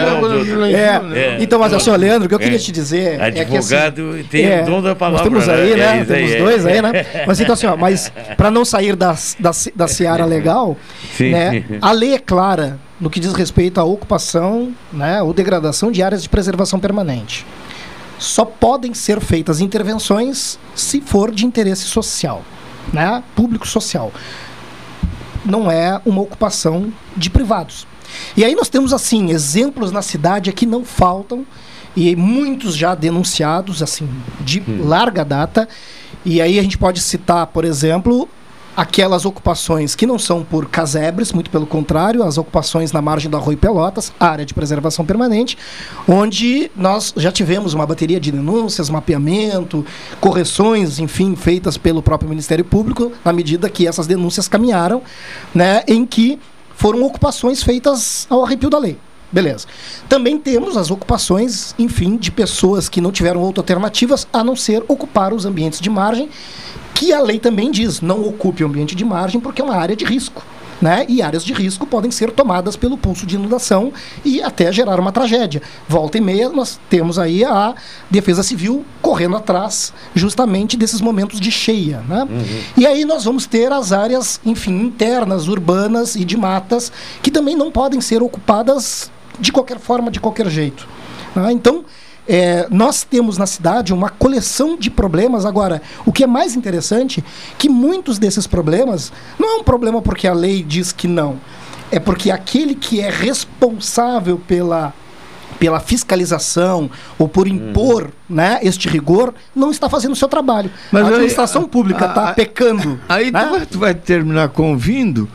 Speaker 9: É, então, mas assim, Leandro, o que eu queria te dizer
Speaker 2: Advogado
Speaker 9: é que assim,
Speaker 2: tem o dom da palavra.
Speaker 9: Nós temos aí, né?
Speaker 2: É,
Speaker 9: temos dois
Speaker 2: é.
Speaker 9: aí, né? Mas então assim, ó, mas para não sair da, da, da seara legal,
Speaker 2: Sim.
Speaker 9: né? A lei é clara no que diz respeito à ocupação né, ou degradação de áreas de preservação permanente. Só podem ser feitas intervenções se for de interesse social, né, público-social. Não é uma ocupação de privados. E aí nós temos assim exemplos na cidade que não faltam e muitos já denunciados assim de larga data. E aí a gente pode citar, por exemplo, aquelas ocupações que não são por casebres, muito pelo contrário, as ocupações na margem do Arroio Pelotas, área de preservação permanente, onde nós já tivemos uma bateria de denúncias, mapeamento, correções, enfim, feitas pelo próprio Ministério Público, na medida que essas denúncias caminharam, né, em que foram ocupações feitas ao arrepio da lei. Beleza. Também temos as ocupações, enfim, de pessoas que não tiveram outras alternativas a não ser ocupar os ambientes de margem, que a lei também diz, não ocupe o ambiente de margem porque é uma área de risco. Né? E áreas de risco podem ser tomadas pelo pulso de inundação e até gerar uma tragédia. Volta e meia, nós temos aí a Defesa Civil correndo atrás justamente desses momentos de cheia. Né?
Speaker 2: Uhum.
Speaker 9: E aí nós vamos ter as áreas, enfim, internas, urbanas e de matas, que também não podem ser ocupadas de qualquer forma, de qualquer jeito. né? Então, é, nós temos na cidade uma coleção de problemas. Agora, o que é mais interessante que muitos desses problemas não é um problema porque a lei diz que não, é porque aquele que é responsável pela pela fiscalização ou por impor né, este rigor, não está fazendo o seu trabalho.
Speaker 20: Mas
Speaker 9: a
Speaker 20: aí-
Speaker 9: administração pública
Speaker 20: a-
Speaker 9: está pecando.
Speaker 20: Aí
Speaker 9: né?
Speaker 20: tu, vai, tu vai terminar convindo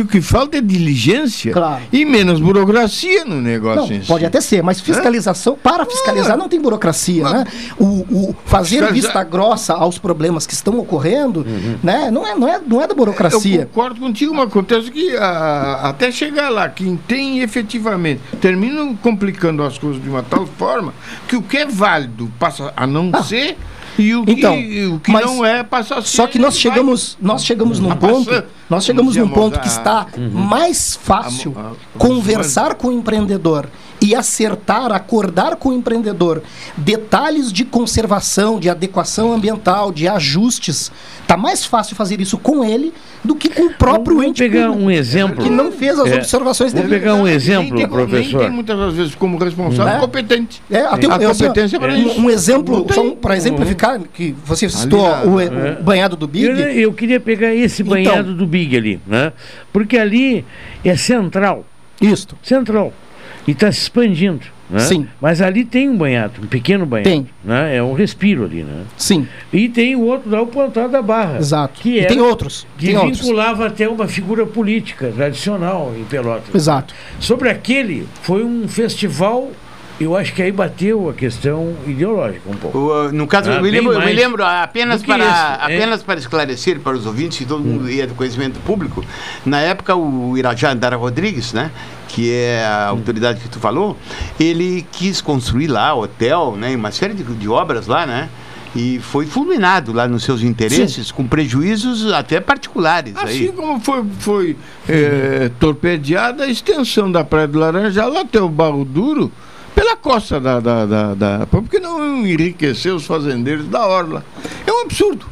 Speaker 20: o que falta é diligência
Speaker 9: Claro.
Speaker 20: e menos burocracia no negócio
Speaker 9: Não, pode até ser, mas fiscalização, para fiscalizar não tem burocracia, né? O, o fazer
Speaker 20: Fiscalizar-
Speaker 9: vista grossa aos problemas que estão ocorrendo, né? Não é, não é, não é da burocracia.
Speaker 20: Eu concordo contigo, mas acontece que ah, até chegar lá, quem tem efetivamente, terminam complicando as coisas de uma tal forma que o que é válido passa a não ser e o que,
Speaker 9: Então,
Speaker 20: o que
Speaker 9: mas-
Speaker 20: não é passa a ser.
Speaker 9: Só que nós chegamos, nós chegamos num ponto,
Speaker 20: passando.
Speaker 9: nós chegamos num ponto que
Speaker 20: Mozart.
Speaker 9: está mais fácil
Speaker 20: A- a-
Speaker 9: conversar com o empreendedor e acertar, acordar com o empreendedor detalhes de conservação, de adequação ambiental, de ajustes. Tá mais fácil fazer isso com ele do que com o próprio
Speaker 2: Vamos
Speaker 9: ente
Speaker 2: pegar
Speaker 9: público,
Speaker 2: um exemplo.
Speaker 9: que não fez as
Speaker 2: É,
Speaker 9: observações
Speaker 2: Vamos
Speaker 9: devidas.
Speaker 2: pegar um
Speaker 20: Nem
Speaker 2: exemplo,
Speaker 20: tem, nem
Speaker 2: professor.
Speaker 20: tem muitas vezes como responsável
Speaker 9: Né?
Speaker 20: competente.
Speaker 9: É, até
Speaker 20: a
Speaker 9: eu- eu-
Speaker 20: competência para
Speaker 9: um,
Speaker 20: isso.
Speaker 9: um exemplo,
Speaker 20: Não tem.
Speaker 9: só para exemplificar, que você citou
Speaker 20: na-
Speaker 9: o, o
Speaker 2: É.
Speaker 9: banhado do Big.
Speaker 2: Eu, eu queria pegar esse
Speaker 9: Então.
Speaker 2: banhado do Big ali, né? Porque ali é central.
Speaker 9: Isto.
Speaker 2: Central. E está se expandindo. Né?
Speaker 9: Sim.
Speaker 2: Mas ali tem um banhado, um pequeno banhado.
Speaker 9: Tem.
Speaker 2: Né? É um respiro ali, né?
Speaker 9: Sim.
Speaker 2: E tem o outro lá, o Pontal da Barra.
Speaker 9: Exato.
Speaker 2: Que
Speaker 9: E
Speaker 2: era-
Speaker 9: tem outros,
Speaker 2: Que
Speaker 9: tem outros.
Speaker 2: vinculava até uma figura política tradicional em Pelotas.
Speaker 9: Exato.
Speaker 2: Sobre aquele, foi um festival, eu acho que aí bateu a questão ideológica um pouco.
Speaker 4: O, uh, no caso,
Speaker 2: Ah,
Speaker 4: eu, me lembro, eu me lembro apenas,
Speaker 2: do que
Speaker 4: para,
Speaker 2: esse, é.
Speaker 4: apenas para esclarecer para os ouvintes, que todo mundo ia do conhecimento público, na época o Irajá Andara Rodrigues, né, que é a autoridade que tu falou, ele quis construir lá hotel, né, uma série de, de obras lá, né, e foi fulminado lá nos seus interesses, com prejuízos até particulares.
Speaker 20: Assim
Speaker 4: aí.
Speaker 20: como foi, foi eh, torpedeada a extensão da Praia do Laranjal até o Barro Duro pela costa da, da, da, da- Porque não enriquecer os fazendeiros da Orla. É um absurdo.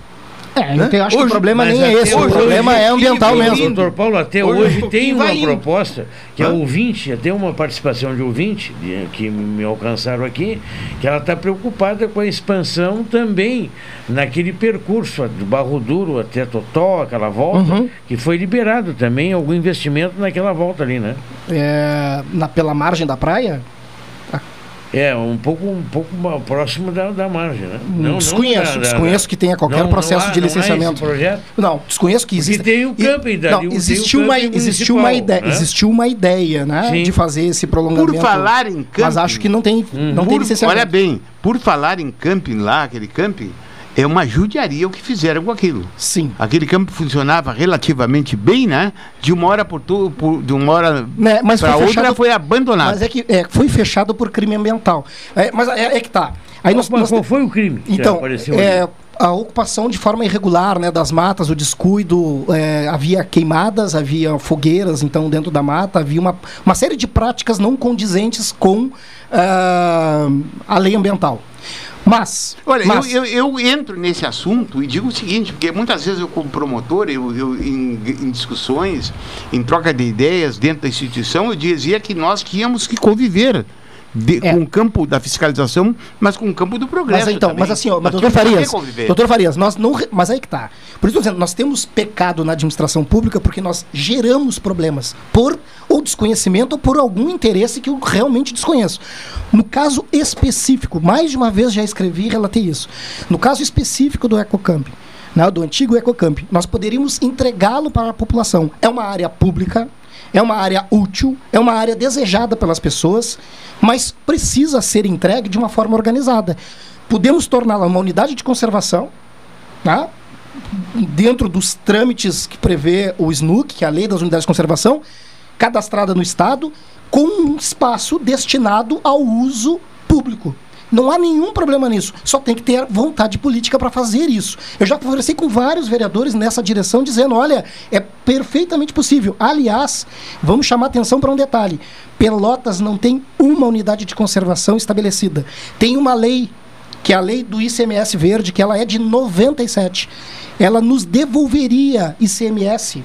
Speaker 9: É,
Speaker 20: Né?
Speaker 9: então eu acho que o
Speaker 20: Hoje-
Speaker 9: problema nem é esse, o
Speaker 2: hoje-
Speaker 9: problema é
Speaker 2: hoje-
Speaker 9: ambiental
Speaker 2: hoje-
Speaker 9: mesmo.
Speaker 2: Doutor Paulo, até
Speaker 20: Hoje
Speaker 2: hoje, tem uma
Speaker 20: indo.
Speaker 2: proposta que a
Speaker 20: Hã?
Speaker 2: ouvinte, até uma participação de ouvinte, de- que me alcançaram aqui, que ela está preocupada com a expansão também naquele percurso do Barro Duro até Totó, aquela volta,
Speaker 9: Uhum.
Speaker 2: que foi liberado também algum investimento naquela volta ali, né?
Speaker 9: É, na, pela margem da praia?
Speaker 2: É, um pouco, um pouco próximo da, da margem, né?
Speaker 9: Hum, desconheço,
Speaker 2: da- da-
Speaker 9: desconheço que tenha qualquer
Speaker 2: Não- não
Speaker 9: processo
Speaker 2: há-
Speaker 9: de
Speaker 2: não há esse
Speaker 9: licenciamento.
Speaker 2: projeto?
Speaker 9: Não, desconheço que
Speaker 2: Porque
Speaker 9: existe.
Speaker 2: tem o camping dali,
Speaker 9: não,
Speaker 2: tem o
Speaker 9: existiu uma,
Speaker 2: camping
Speaker 9: existiu uma ideia,
Speaker 2: né?
Speaker 9: existiu uma ideia, né,
Speaker 2: Sim.
Speaker 9: de fazer esse prolongamento.
Speaker 4: Por falar em camping,
Speaker 9: mas acho que não tem, não tem
Speaker 4: Por-
Speaker 9: licenciamento.
Speaker 4: olha bem, por falar em camping lá, aquele camping, é uma judiaria o que fizeram com aquilo.
Speaker 9: Sim.
Speaker 4: Aquele campo funcionava relativamente bem, né? De uma hora por, tu, por de uma hora
Speaker 9: né, mas
Speaker 4: para outra
Speaker 9: fechado-
Speaker 4: foi abandonado.
Speaker 9: Mas é que é, foi fechado por crime ambiental. É, mas é, é que tá. Aí nós,
Speaker 2: Qual-
Speaker 9: nós-
Speaker 2: qual foi o crime que
Speaker 9: Então,
Speaker 2: apareceu
Speaker 9: é,
Speaker 2: ali?
Speaker 9: a ocupação de forma irregular né, das matas, o descuido, é, havia queimadas, havia fogueiras então dentro da mata, havia uma, uma série de práticas não condizentes com ah, a lei ambiental. Mas,
Speaker 4: Olha,
Speaker 9: mas-
Speaker 4: eu, eu, eu entro nesse assunto e digo o seguinte, porque muitas vezes eu como promotor, eu, eu em, em discussões, em troca de ideias dentro da instituição, eu dizia que nós tínhamos que conviver de- com o campo da fiscalização, mas com o campo do progresso
Speaker 9: Mas então,
Speaker 4: também.
Speaker 9: mas assim, ó, mas doutor Farias, doutor Farias, nós não, mas aí que tá. Por isso eu tô dizendo, nós temos pecado na administração pública porque nós geramos problemas por ou desconhecimento ou por algum interesse que eu realmente desconheço. No caso específico, mais de uma vez já escrevi e relatei isso. No caso específico do Ecocamp, né, do antigo Ecocamp, nós poderíamos entregá-lo para a população. É uma área pública, é uma área útil, é uma área desejada pelas pessoas, mas precisa ser entregue de uma forma organizada. Podemos torná-la uma unidade de conservação, né? dentro dos trâmites que prevê o SNUC, que é a Lei das Unidades de Conservação, cadastrada no Estado, com um espaço destinado ao uso público. Não há nenhum problema nisso. Só tem que ter vontade política para fazer isso. Eu já conversei com vários vereadores nessa direção, dizendo: olha, é perfeitamente possível. Aliás, vamos chamar atenção para um detalhe: Pelotas não tem uma unidade de conservação estabelecida. Tem uma lei, que é a lei do ICMS verde, que ela é de 97. Ela nos devolveria ICMS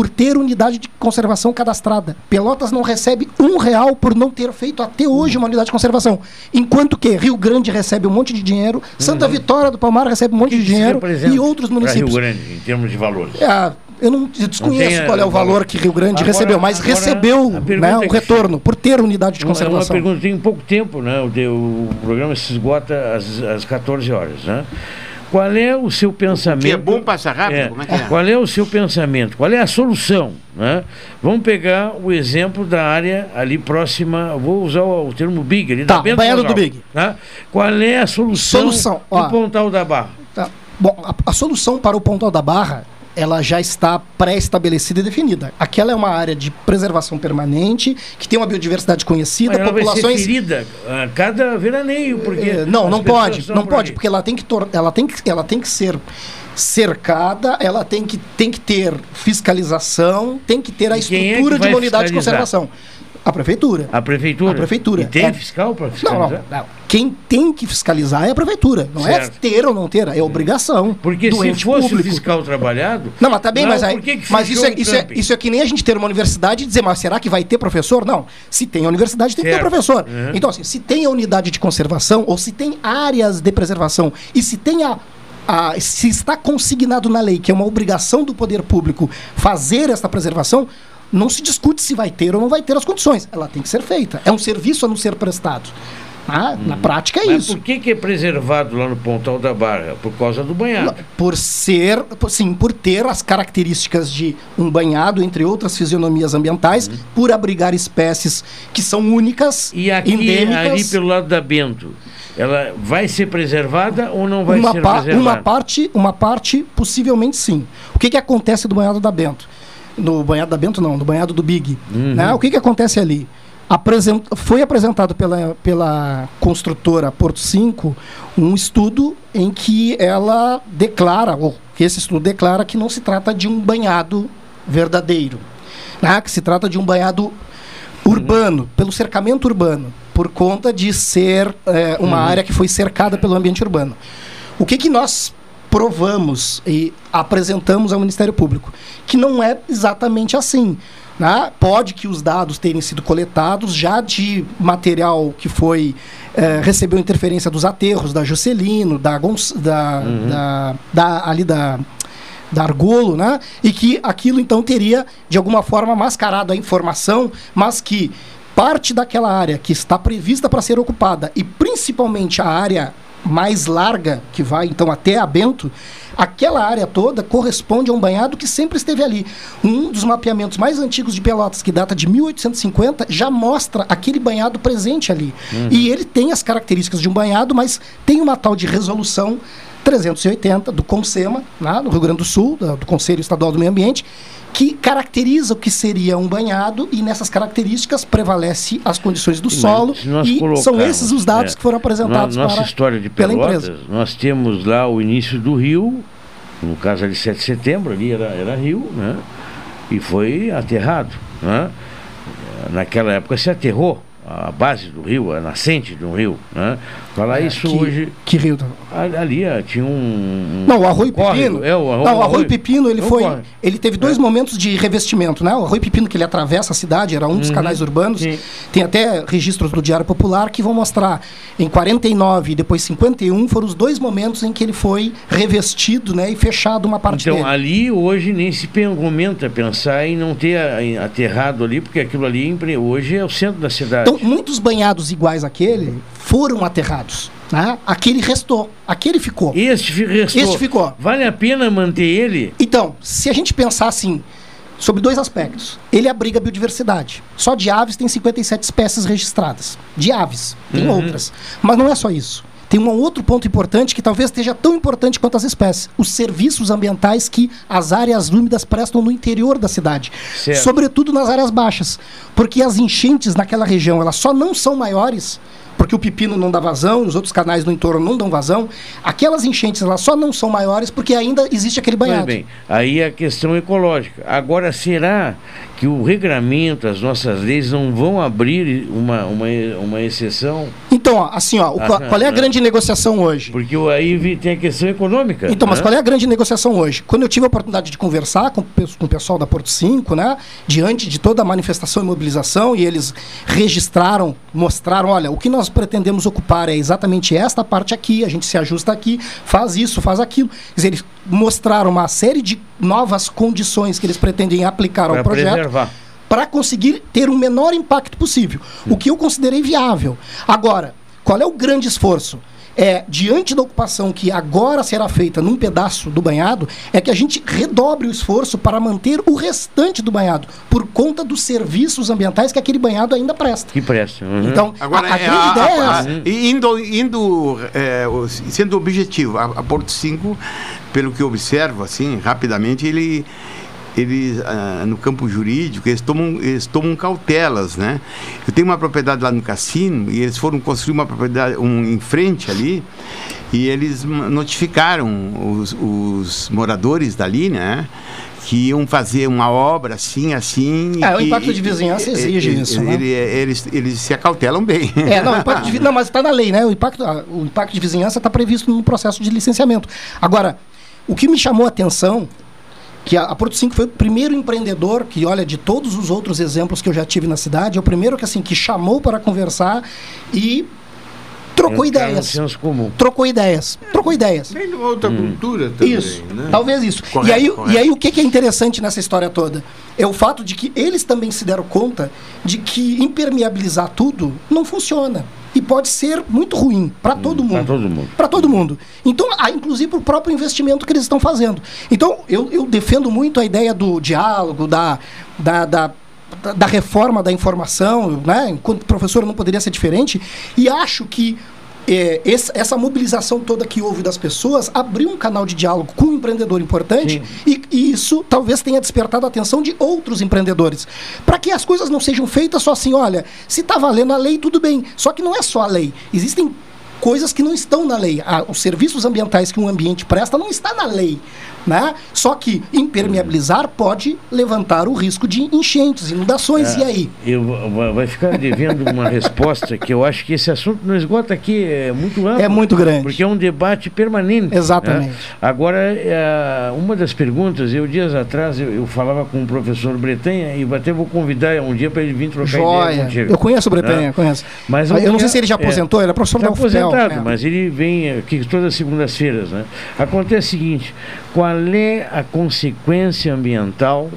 Speaker 9: por ter unidade de conservação cadastrada. Pelotas não recebe um real por não ter feito até hoje uma unidade de conservação. Enquanto que Rio Grande recebe um monte de dinheiro, Santa Vitória do Palmar recebe um monte de dinheiro e outros
Speaker 2: Para Rio
Speaker 9: municípios.
Speaker 2: Grande, em termos de valores.
Speaker 9: Ah, eu não eu desconheço
Speaker 2: tem,
Speaker 9: qual é o
Speaker 2: eh,
Speaker 9: valor que Rio Grande
Speaker 2: agora-
Speaker 9: recebeu, mas recebeu né,
Speaker 2: é
Speaker 9: o
Speaker 2: que-
Speaker 9: retorno por ter unidade de
Speaker 2: É uma
Speaker 9: conservação.
Speaker 2: pergunta, tem pouco tempo, né? O, o programa se esgota às, às 14 horas, né? Qual é o seu pensamento?
Speaker 4: que é bom passar rápido?
Speaker 2: É,
Speaker 4: Como é que é?
Speaker 2: Qual é o seu pensamento? Qual é a solução? Né? Vamos pegar o exemplo da área ali próxima, vou usar o, o termo Big, ali
Speaker 9: Tá,
Speaker 2: da Bento
Speaker 9: Banheiro do Big.
Speaker 2: Né? Qual é a solução,
Speaker 9: Solução, ó.
Speaker 2: do Pontal da Barra?
Speaker 9: Tá. Bom, a, a solução para o Pontal da Barra, ela já está pré-estabelecida e definida. Aquela é uma área de preservação permanente, que tem uma biodiversidade conhecida,
Speaker 2: Mas ela vai ser
Speaker 9: populações...
Speaker 2: ferida a cada veraneio, porque...
Speaker 9: Eh, não, não pode, não pode, porque ela tem que tor- ela tem que ela tem que ser cercada, ela tem que tem que ter fiscalização, tem que ter a
Speaker 2: é
Speaker 9: estrutura de
Speaker 2: vai
Speaker 9: uma unidade de conservação. A prefeitura.
Speaker 2: A prefeitura?
Speaker 9: A prefeitura.
Speaker 2: E tem
Speaker 9: É-
Speaker 2: fiscal para
Speaker 9: Não,
Speaker 2: fiscalizar?
Speaker 9: não, não. Quem tem que fiscalizar é a prefeitura. Não
Speaker 2: Certo.
Speaker 9: é ter ou não ter, é obrigação.
Speaker 2: Porque se fosse o
Speaker 9: público.
Speaker 2: fiscal trabalhado...
Speaker 9: Não, mas tá bem,
Speaker 2: não,
Speaker 9: mas aí.
Speaker 2: que que
Speaker 9: mas isso é, isso, é, isso é que nem a gente ter uma universidade e dizer, mas será que vai ter professor? Não. Se tem a universidade, tem que ter
Speaker 2: Certo.
Speaker 9: professor.
Speaker 2: Uhum.
Speaker 9: Então, assim, se tem a unidade de conservação, ou se tem áreas de preservação, e se tem a. a- se está consignado na lei que é uma obrigação do poder público fazer esta preservação, não se discute se vai ter ou não vai ter as condições. Ela tem que ser feita. É um serviço a não ser prestado. Ah, Na prática é
Speaker 2: Uhum. Mas
Speaker 9: isso.
Speaker 2: por que, que é preservado lá no Pontal da Barra? Por causa do banhado.
Speaker 9: Por ser, por- sim, por ter as características de um banhado, entre outras fisionomias ambientais, por abrigar espécies que são únicas,
Speaker 2: Uhum. E aqui,
Speaker 9: endêmicas.
Speaker 2: ali pelo lado da Bento, ela vai ser preservada ou não vai
Speaker 9: uma,
Speaker 2: ser preservada?
Speaker 9: uma parte, uma parte, possivelmente sim. O que, que acontece do banhado da Bento? No banhado da Bento, não, no banhado do Big.
Speaker 2: Uhum.
Speaker 9: né? O que, que acontece ali? Apresen- foi apresentado pela, pela construtora Porto 5 um estudo em que ela declara, ou que esse estudo declara que não se trata de um banhado verdadeiro, né? que se trata de um banhado urbano, pelo cercamento urbano, por conta de ser eh, uma
Speaker 2: Uhum.
Speaker 9: área que foi cercada pelo ambiente urbano. O que, que nós provamos e apresentamos ao Ministério Público? Que não é exatamente assim. né? Pode que os dados tenham sido coletados já de material que foi eh, recebeu interferência dos aterros da Juscelino, da, Gonç- da, da, da- ali da da Argolo, né? E que aquilo então teria de alguma forma mascarado a informação, mas que parte daquela área que está prevista para ser ocupada e principalmente a área mais larga que vai então até a Bento, aquela área toda corresponde a um banhado que sempre esteve ali. Um dos mapeamentos mais antigos de Pelotas, que data de 1850, já mostra aquele banhado presente ali.
Speaker 23: Uhum.
Speaker 9: E ele tem as características de um banhado, mas tem uma tal de resolução 380 do CONSEMA, né, do Rio Grande do Sul, do Conselho Estadual do Meio Ambiente, que caracteriza o que seria um banhado e nessas características prevalece as condições do solo e são esses os dados
Speaker 2: é,
Speaker 9: que foram apresentados
Speaker 2: na nossa
Speaker 9: para,
Speaker 2: história de
Speaker 9: pela
Speaker 2: Pelotas,
Speaker 9: empresa.
Speaker 2: nós temos lá o início do rio, no caso ali 7 de setembro, ali era, era rio, né? E foi aterrado, né? Naquela época se aterrou a base do rio, a nascente do rio, né? Falar
Speaker 9: É,
Speaker 2: isso
Speaker 9: que-
Speaker 2: hoje...
Speaker 9: Que rio?
Speaker 2: Ali, ali, tinha um...
Speaker 9: Não, o Arroio
Speaker 2: córrego,
Speaker 9: Pepino.
Speaker 2: É, o arroio,
Speaker 9: não, o Arroio Pepino ele
Speaker 2: É
Speaker 9: foi.
Speaker 2: córrego.
Speaker 9: Ele teve dois momentos de revestimento, né? O Arroio Pepino que ele atravessa a cidade, era um dos
Speaker 2: Uhum,
Speaker 9: canais urbanos. Tem até registros do Diário Popular que vão mostrar em 49 e depois 51 foram os dois momentos em que ele foi revestido, né, e fechado uma parte
Speaker 2: Então,
Speaker 9: dele.
Speaker 2: ali hoje nem se comenta pensar em não ter aterrado ali, porque aquilo ali hoje é o centro da cidade.
Speaker 9: Então, muitos banhados iguais àquele foram aterrados. Né? Aquele restou, aquele ficou.
Speaker 2: Este restou.
Speaker 9: Este ficou.
Speaker 2: Vale a pena manter ele?
Speaker 9: Então, se a gente pensar assim, sobre dois aspectos. Ele abriga a biodiversidade. Só de aves tem 57 espécies registradas. De aves. Tem
Speaker 2: Uhum.
Speaker 9: outras. Mas não é só isso. Tem um outro ponto importante que talvez esteja tão importante quanto as espécies: os serviços ambientais que as áreas úmidas prestam no interior da cidade,
Speaker 2: Certo.
Speaker 9: sobretudo nas áreas baixas, porque as enchentes naquela região elas só não são maiores porque o pepino não dá vazão, os outros canais no entorno não dão vazão. Aquelas enchentes elas só não são maiores porque ainda existe aquele banhado.
Speaker 2: bem, aí é a questão ecológica. Agora, será que o regramento, as nossas leis não vão abrir uma, uma, uma exceção?
Speaker 9: Então, ó, assim, ó, o-
Speaker 2: Ah,
Speaker 9: qual, qual é a grande negociação hoje?
Speaker 2: Porque aí tem a questão econômica.
Speaker 9: Então, mas
Speaker 2: né?
Speaker 9: qual é a grande negociação hoje? Quando eu tive a oportunidade de conversar com, com o pessoal da Porto 5, né, diante de toda a manifestação e mobilização, e eles registraram, mostraram, olha, o que nós pretendemos ocupar é exatamente esta parte aqui, a gente se ajusta aqui, faz isso, faz aquilo. Quer dizer, eles mostraram uma série de novas condições que eles pretendem aplicar ao
Speaker 2: Pra
Speaker 9: projeto
Speaker 2: preservar.
Speaker 9: para conseguir ter o menor impacto possível. O que eu considerei viável. Agora, qual é o grande esforço? É, diante da ocupação que agora será feita num pedaço do banhado, é que a gente redobre o esforço para manter o restante do banhado, por conta dos serviços ambientais que aquele banhado ainda presta.
Speaker 2: Que presta. uhum.
Speaker 9: Então,
Speaker 4: Agora,
Speaker 9: a, a
Speaker 4: é,
Speaker 9: grande
Speaker 4: a-
Speaker 9: ideia é
Speaker 4: a-
Speaker 9: essa.
Speaker 4: e indo, indo é, o- sendo objetivo, a, a Porto 5, pelo que eu observo, assim, rapidamente, ele, eles, ah, no campo jurídico, eles tomam, eles tomam cautelas, né? Eu tenho uma propriedade lá no cassino e eles foram construir uma propriedade um, em frente ali e eles notificaram os, os moradores dali, né? Que iam fazer uma obra assim, assim. e
Speaker 9: É, o impacto de vizinhança
Speaker 4: e-
Speaker 9: exige
Speaker 4: e-
Speaker 9: isso, né?
Speaker 4: ele- eles, eles se acautelam bem.
Speaker 9: É, não, de, não, mas está na lei, né? O impacto, o impacto de vizinhança está previsto no processo de licenciamento. Agora, o que me chamou a atenção, que a, a Porto 5 foi o primeiro empreendedor que, olha, de todos os outros exemplos que eu já tive na cidade, é o primeiro que assim que chamou para conversar e trocou ideias.
Speaker 2: senso comum.
Speaker 9: Trocou ideias. Trocou ideias.
Speaker 20: Vem de uma outra cultura também,
Speaker 9: Isso,
Speaker 20: né?
Speaker 9: talvez isso.
Speaker 20: Correto,
Speaker 9: e, aí,
Speaker 20: correto.
Speaker 9: e aí o que que é interessante nessa história toda? É o fato de que eles também se deram conta de que impermeabilizar tudo não funciona. E pode ser muito ruim para todo mundo.
Speaker 2: Para todo mundo.
Speaker 9: Para todo mundo. Então, há, inclusive o próprio investimento que eles estão fazendo. Então, eu, eu defendo muito a ideia do diálogo, da, da, da, da- da reforma da informação, né? Enquanto professor não poderia ser diferente. E acho que é, esse- essa mobilização toda que houve das pessoas abriu um canal de diálogo com um empreendedor importante e, e isso talvez tenha despertado a atenção de outros empreendedores. Para que as coisas não sejam feitas só assim, olha, se está valendo a lei, tudo bem. Só que não é só a lei. Existem coisas que não estão na lei. Ah, os serviços ambientais que um ambiente presta não está na lei. Né? Só que impermeabilizar pode levantar o risco de enchentes, inundações. E
Speaker 2: É,
Speaker 9: aí?
Speaker 2: Eu, va- vai ficar devendo uma resposta que eu acho que esse assunto não esgota aqui, é muito amplo.
Speaker 9: É muito grande.
Speaker 2: Porque é um debate permanente.
Speaker 9: Exatamente.
Speaker 2: né? Agora, é, uma das perguntas, eu dias atrás eu, eu falava com o professor Bretanha e até vou convidar um dia para ele vir trocar ideia
Speaker 9: Joia.
Speaker 2: contigo.
Speaker 9: Eu conheço o Bretanha,
Speaker 2: né?
Speaker 9: conheço.
Speaker 2: Mas
Speaker 9: eu não sei
Speaker 2: é-
Speaker 9: se ele já aposentou, ele é professor
Speaker 2: Tá
Speaker 9: da UFPEL.
Speaker 2: aposentado,
Speaker 9: é.
Speaker 2: mas ele vem aqui todas as segundas-feiras. Né? Acontece o seguinte: qual é a consequência ambiental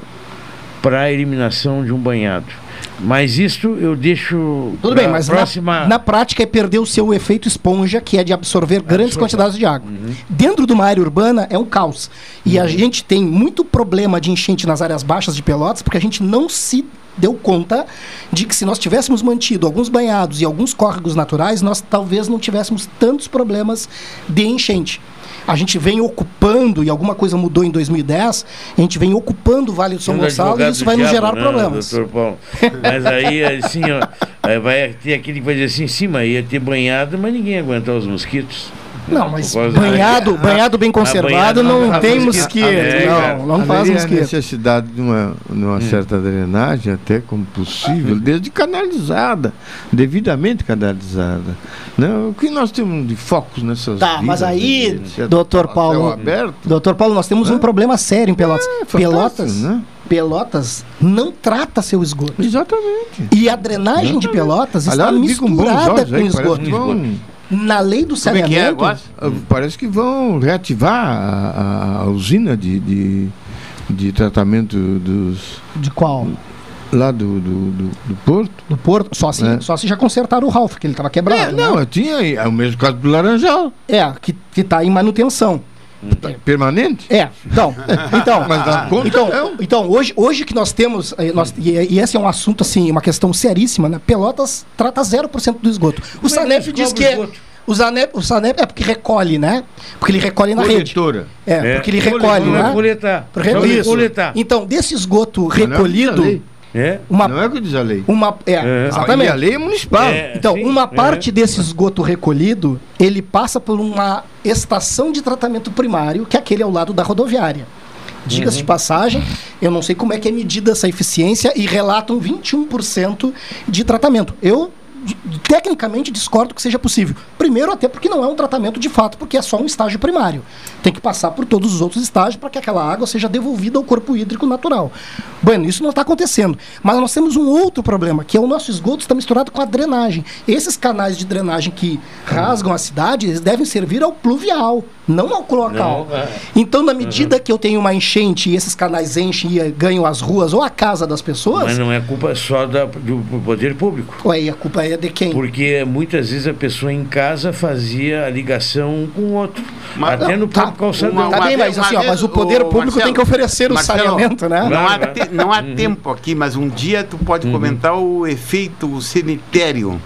Speaker 2: para a eliminação de um banhado? Mas isso eu deixo.
Speaker 9: Tudo bem, mas
Speaker 2: próxima...
Speaker 9: na, na prática é perder o seu efeito esponja, que é de absorver grandes
Speaker 2: Absorção.
Speaker 9: quantidades de água.
Speaker 2: Uhum.
Speaker 9: Dentro de uma área urbana é um caos. E a gente tem muito problema de enchente nas áreas baixas de Pelotas, porque a gente não se deu conta de que se nós tivéssemos mantido alguns banhados e alguns córregos naturais, nós talvez não tivéssemos tantos problemas de enchente. A gente vem ocupando, e alguma coisa mudou em 2010, a gente vem ocupando o Vale do São Gonçalo e isso vai nos
Speaker 2: diabo,
Speaker 9: gerar
Speaker 2: né,
Speaker 9: problemas.
Speaker 2: doutor Paulo? Mas aí, assim, ó, vai ter aquele que vai dizer assim, sim, mas ia ter banhado, mas ninguém ia aguentar os mosquitos.
Speaker 9: Não, mas banhado, banhado bem conservado
Speaker 2: banhado
Speaker 9: não
Speaker 2: faz
Speaker 9: tem
Speaker 2: mosquito.
Speaker 9: mosquito.
Speaker 2: É,
Speaker 9: não, não faz mosquito.
Speaker 20: necessidade de uma, de uma certa drenagem, até como possível, desde canalizada, devidamente canalizada. Né? O que nós temos de focos nessas
Speaker 9: Tá, mas
Speaker 20: vilas,
Speaker 9: aí,
Speaker 20: etc.,
Speaker 9: doutor
Speaker 20: a
Speaker 9: Paulo,
Speaker 20: aberto,
Speaker 9: doutor Paulo, nós temos um problema sério em Pelotas.
Speaker 20: fantástico,
Speaker 9: Pelotas,
Speaker 20: né?
Speaker 9: Pelotas não trata seu esgoto.
Speaker 20: Exatamente.
Speaker 9: E a drenagem de Pelotas está
Speaker 20: Aliás, com
Speaker 9: misturada com
Speaker 20: aí,
Speaker 9: esgoto.
Speaker 20: que vão-
Speaker 9: Na lei do
Speaker 20: Como é que é
Speaker 9: saneamento,
Speaker 20: agora? Ah, Parece que vão reativar a, a- usina de, de, de tratamento dos.
Speaker 9: De qual?
Speaker 20: Lá do, do, do, do Porto.
Speaker 9: do Porto, só se,
Speaker 20: É.
Speaker 9: só se já consertaram o Ralph, que ele estava quebrado.
Speaker 20: É, não,
Speaker 9: né?
Speaker 20: eu tinha. É o mesmo caso do Laranjal.
Speaker 9: É, que, que tá em manutenção.
Speaker 20: Permanente?
Speaker 9: É, então, então,
Speaker 20: Mas dá conta,
Speaker 9: então,
Speaker 20: não.
Speaker 9: então hoje, hoje que nós temos, eh, nós, e, e esse é um assunto assim, uma questão seríssima, né? Pelotas trata 0% do esgoto. O
Speaker 2: é eles
Speaker 9: diz que é, o Sanep, o Sanep é porque recolhe, né? Porque ele recolhe na rede.
Speaker 20: Coletora.
Speaker 9: É, porque ele recolhe,
Speaker 2: Coletor,
Speaker 9: né?
Speaker 2: é coletar.
Speaker 9: Por re-
Speaker 2: Só
Speaker 9: Isso.
Speaker 2: coletar.
Speaker 9: Então, desse esgoto
Speaker 20: é
Speaker 9: recolhido.
Speaker 2: É?
Speaker 9: uma
Speaker 20: Não é o que diz a lei.
Speaker 9: uma é,
Speaker 2: É.
Speaker 9: exatamente.
Speaker 20: E a lei é municipal.
Speaker 2: É.
Speaker 9: Então,
Speaker 2: sim,
Speaker 9: uma
Speaker 2: é.
Speaker 9: parte desse esgoto recolhido, ele passa por uma estação de tratamento primário, que é aquele ao lado da rodoviária. Diga-se de passagem, eu não sei como é que é medida essa eficiência e relatam 21% de tratamento. Eu tecnicamente discordo que seja possível. Primeiro, até porque não é um tratamento de fato, porque é só um estágio primário. Tem que passar por todos os outros estágios para que aquela água seja devolvida ao corpo hídrico natural. Bueno, isso não está acontecendo. Mas nós temos um outro problema, que é o nosso esgoto está misturado com a drenagem. Esses canais de drenagem que rasgam a cidade, eles devem servir ao pluvial, não ao cloacal.
Speaker 2: Não, é.
Speaker 9: Então, na medida que eu tenho uma enchente e esses canais enchem e ganham as ruas ou a casa das pessoas,
Speaker 2: Mas não é culpa só da, do, do poder público.
Speaker 9: ué, e a culpa é de quem?
Speaker 2: Porque muitas vezes a pessoa em casa fazia a ligação um com o outro.
Speaker 4: Mas-
Speaker 2: até no
Speaker 9: tá,
Speaker 2: próprio calçadão.
Speaker 4: uma-
Speaker 9: Tá bem, mas assim, ó, mas o poder
Speaker 4: ô,
Speaker 9: público
Speaker 4: Marcelo,
Speaker 9: tem que oferecer o
Speaker 4: Marcelo,
Speaker 9: saneamento, né?
Speaker 4: Não há, te- não há tempo aqui, mas um dia tu pode comentar o efeito cemitério,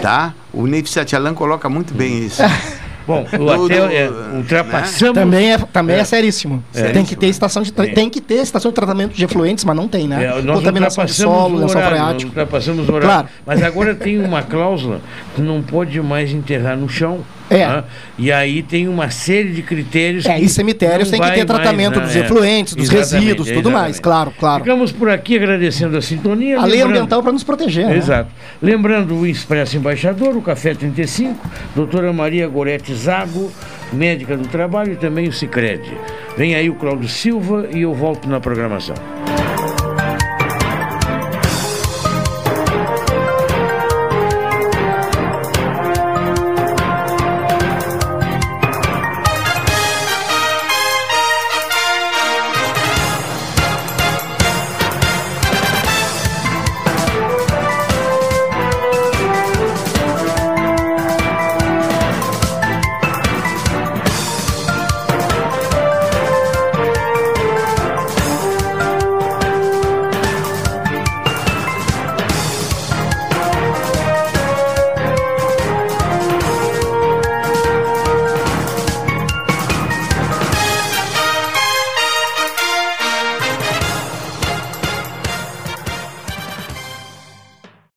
Speaker 4: tá? O Neif Satialan coloca muito bem isso.
Speaker 2: Bom, o
Speaker 4: Do-
Speaker 2: até
Speaker 4: do-
Speaker 2: é,
Speaker 4: né?
Speaker 2: ultrapassamos.
Speaker 9: Também é, também é,
Speaker 2: É.
Speaker 9: seríssimo.
Speaker 2: É.
Speaker 9: Tem que ter estação de
Speaker 2: É.
Speaker 9: tem que ter estação de tratamento de efluentes, mas não tem, né?
Speaker 2: É, nós
Speaker 9: Contaminação de solo, lençol freático.
Speaker 2: ultrapassamos o horário.
Speaker 9: Claro.
Speaker 2: Mas agora tem uma cláusula que não pode mais enterrar no chão.
Speaker 9: É.
Speaker 2: né? E aí tem uma série de critérios.
Speaker 9: É, e cemitérios tem que ter tratamento
Speaker 2: mais,
Speaker 9: dos
Speaker 2: né?
Speaker 9: Efluentes, dos
Speaker 2: Exatamente,
Speaker 9: resíduos, tudo mais,
Speaker 2: exatamente.
Speaker 9: claro, claro.
Speaker 2: Ficamos por aqui agradecendo a sintonia.
Speaker 9: A lei ambiental para nos proteger. né?
Speaker 2: Exato. Lembrando o Expresso Embaixador, o Café 35, doutora Maria Gorete Zago, médica do trabalho e também o Cicred. Vem aí o Cláudio Silva e eu volto na programação.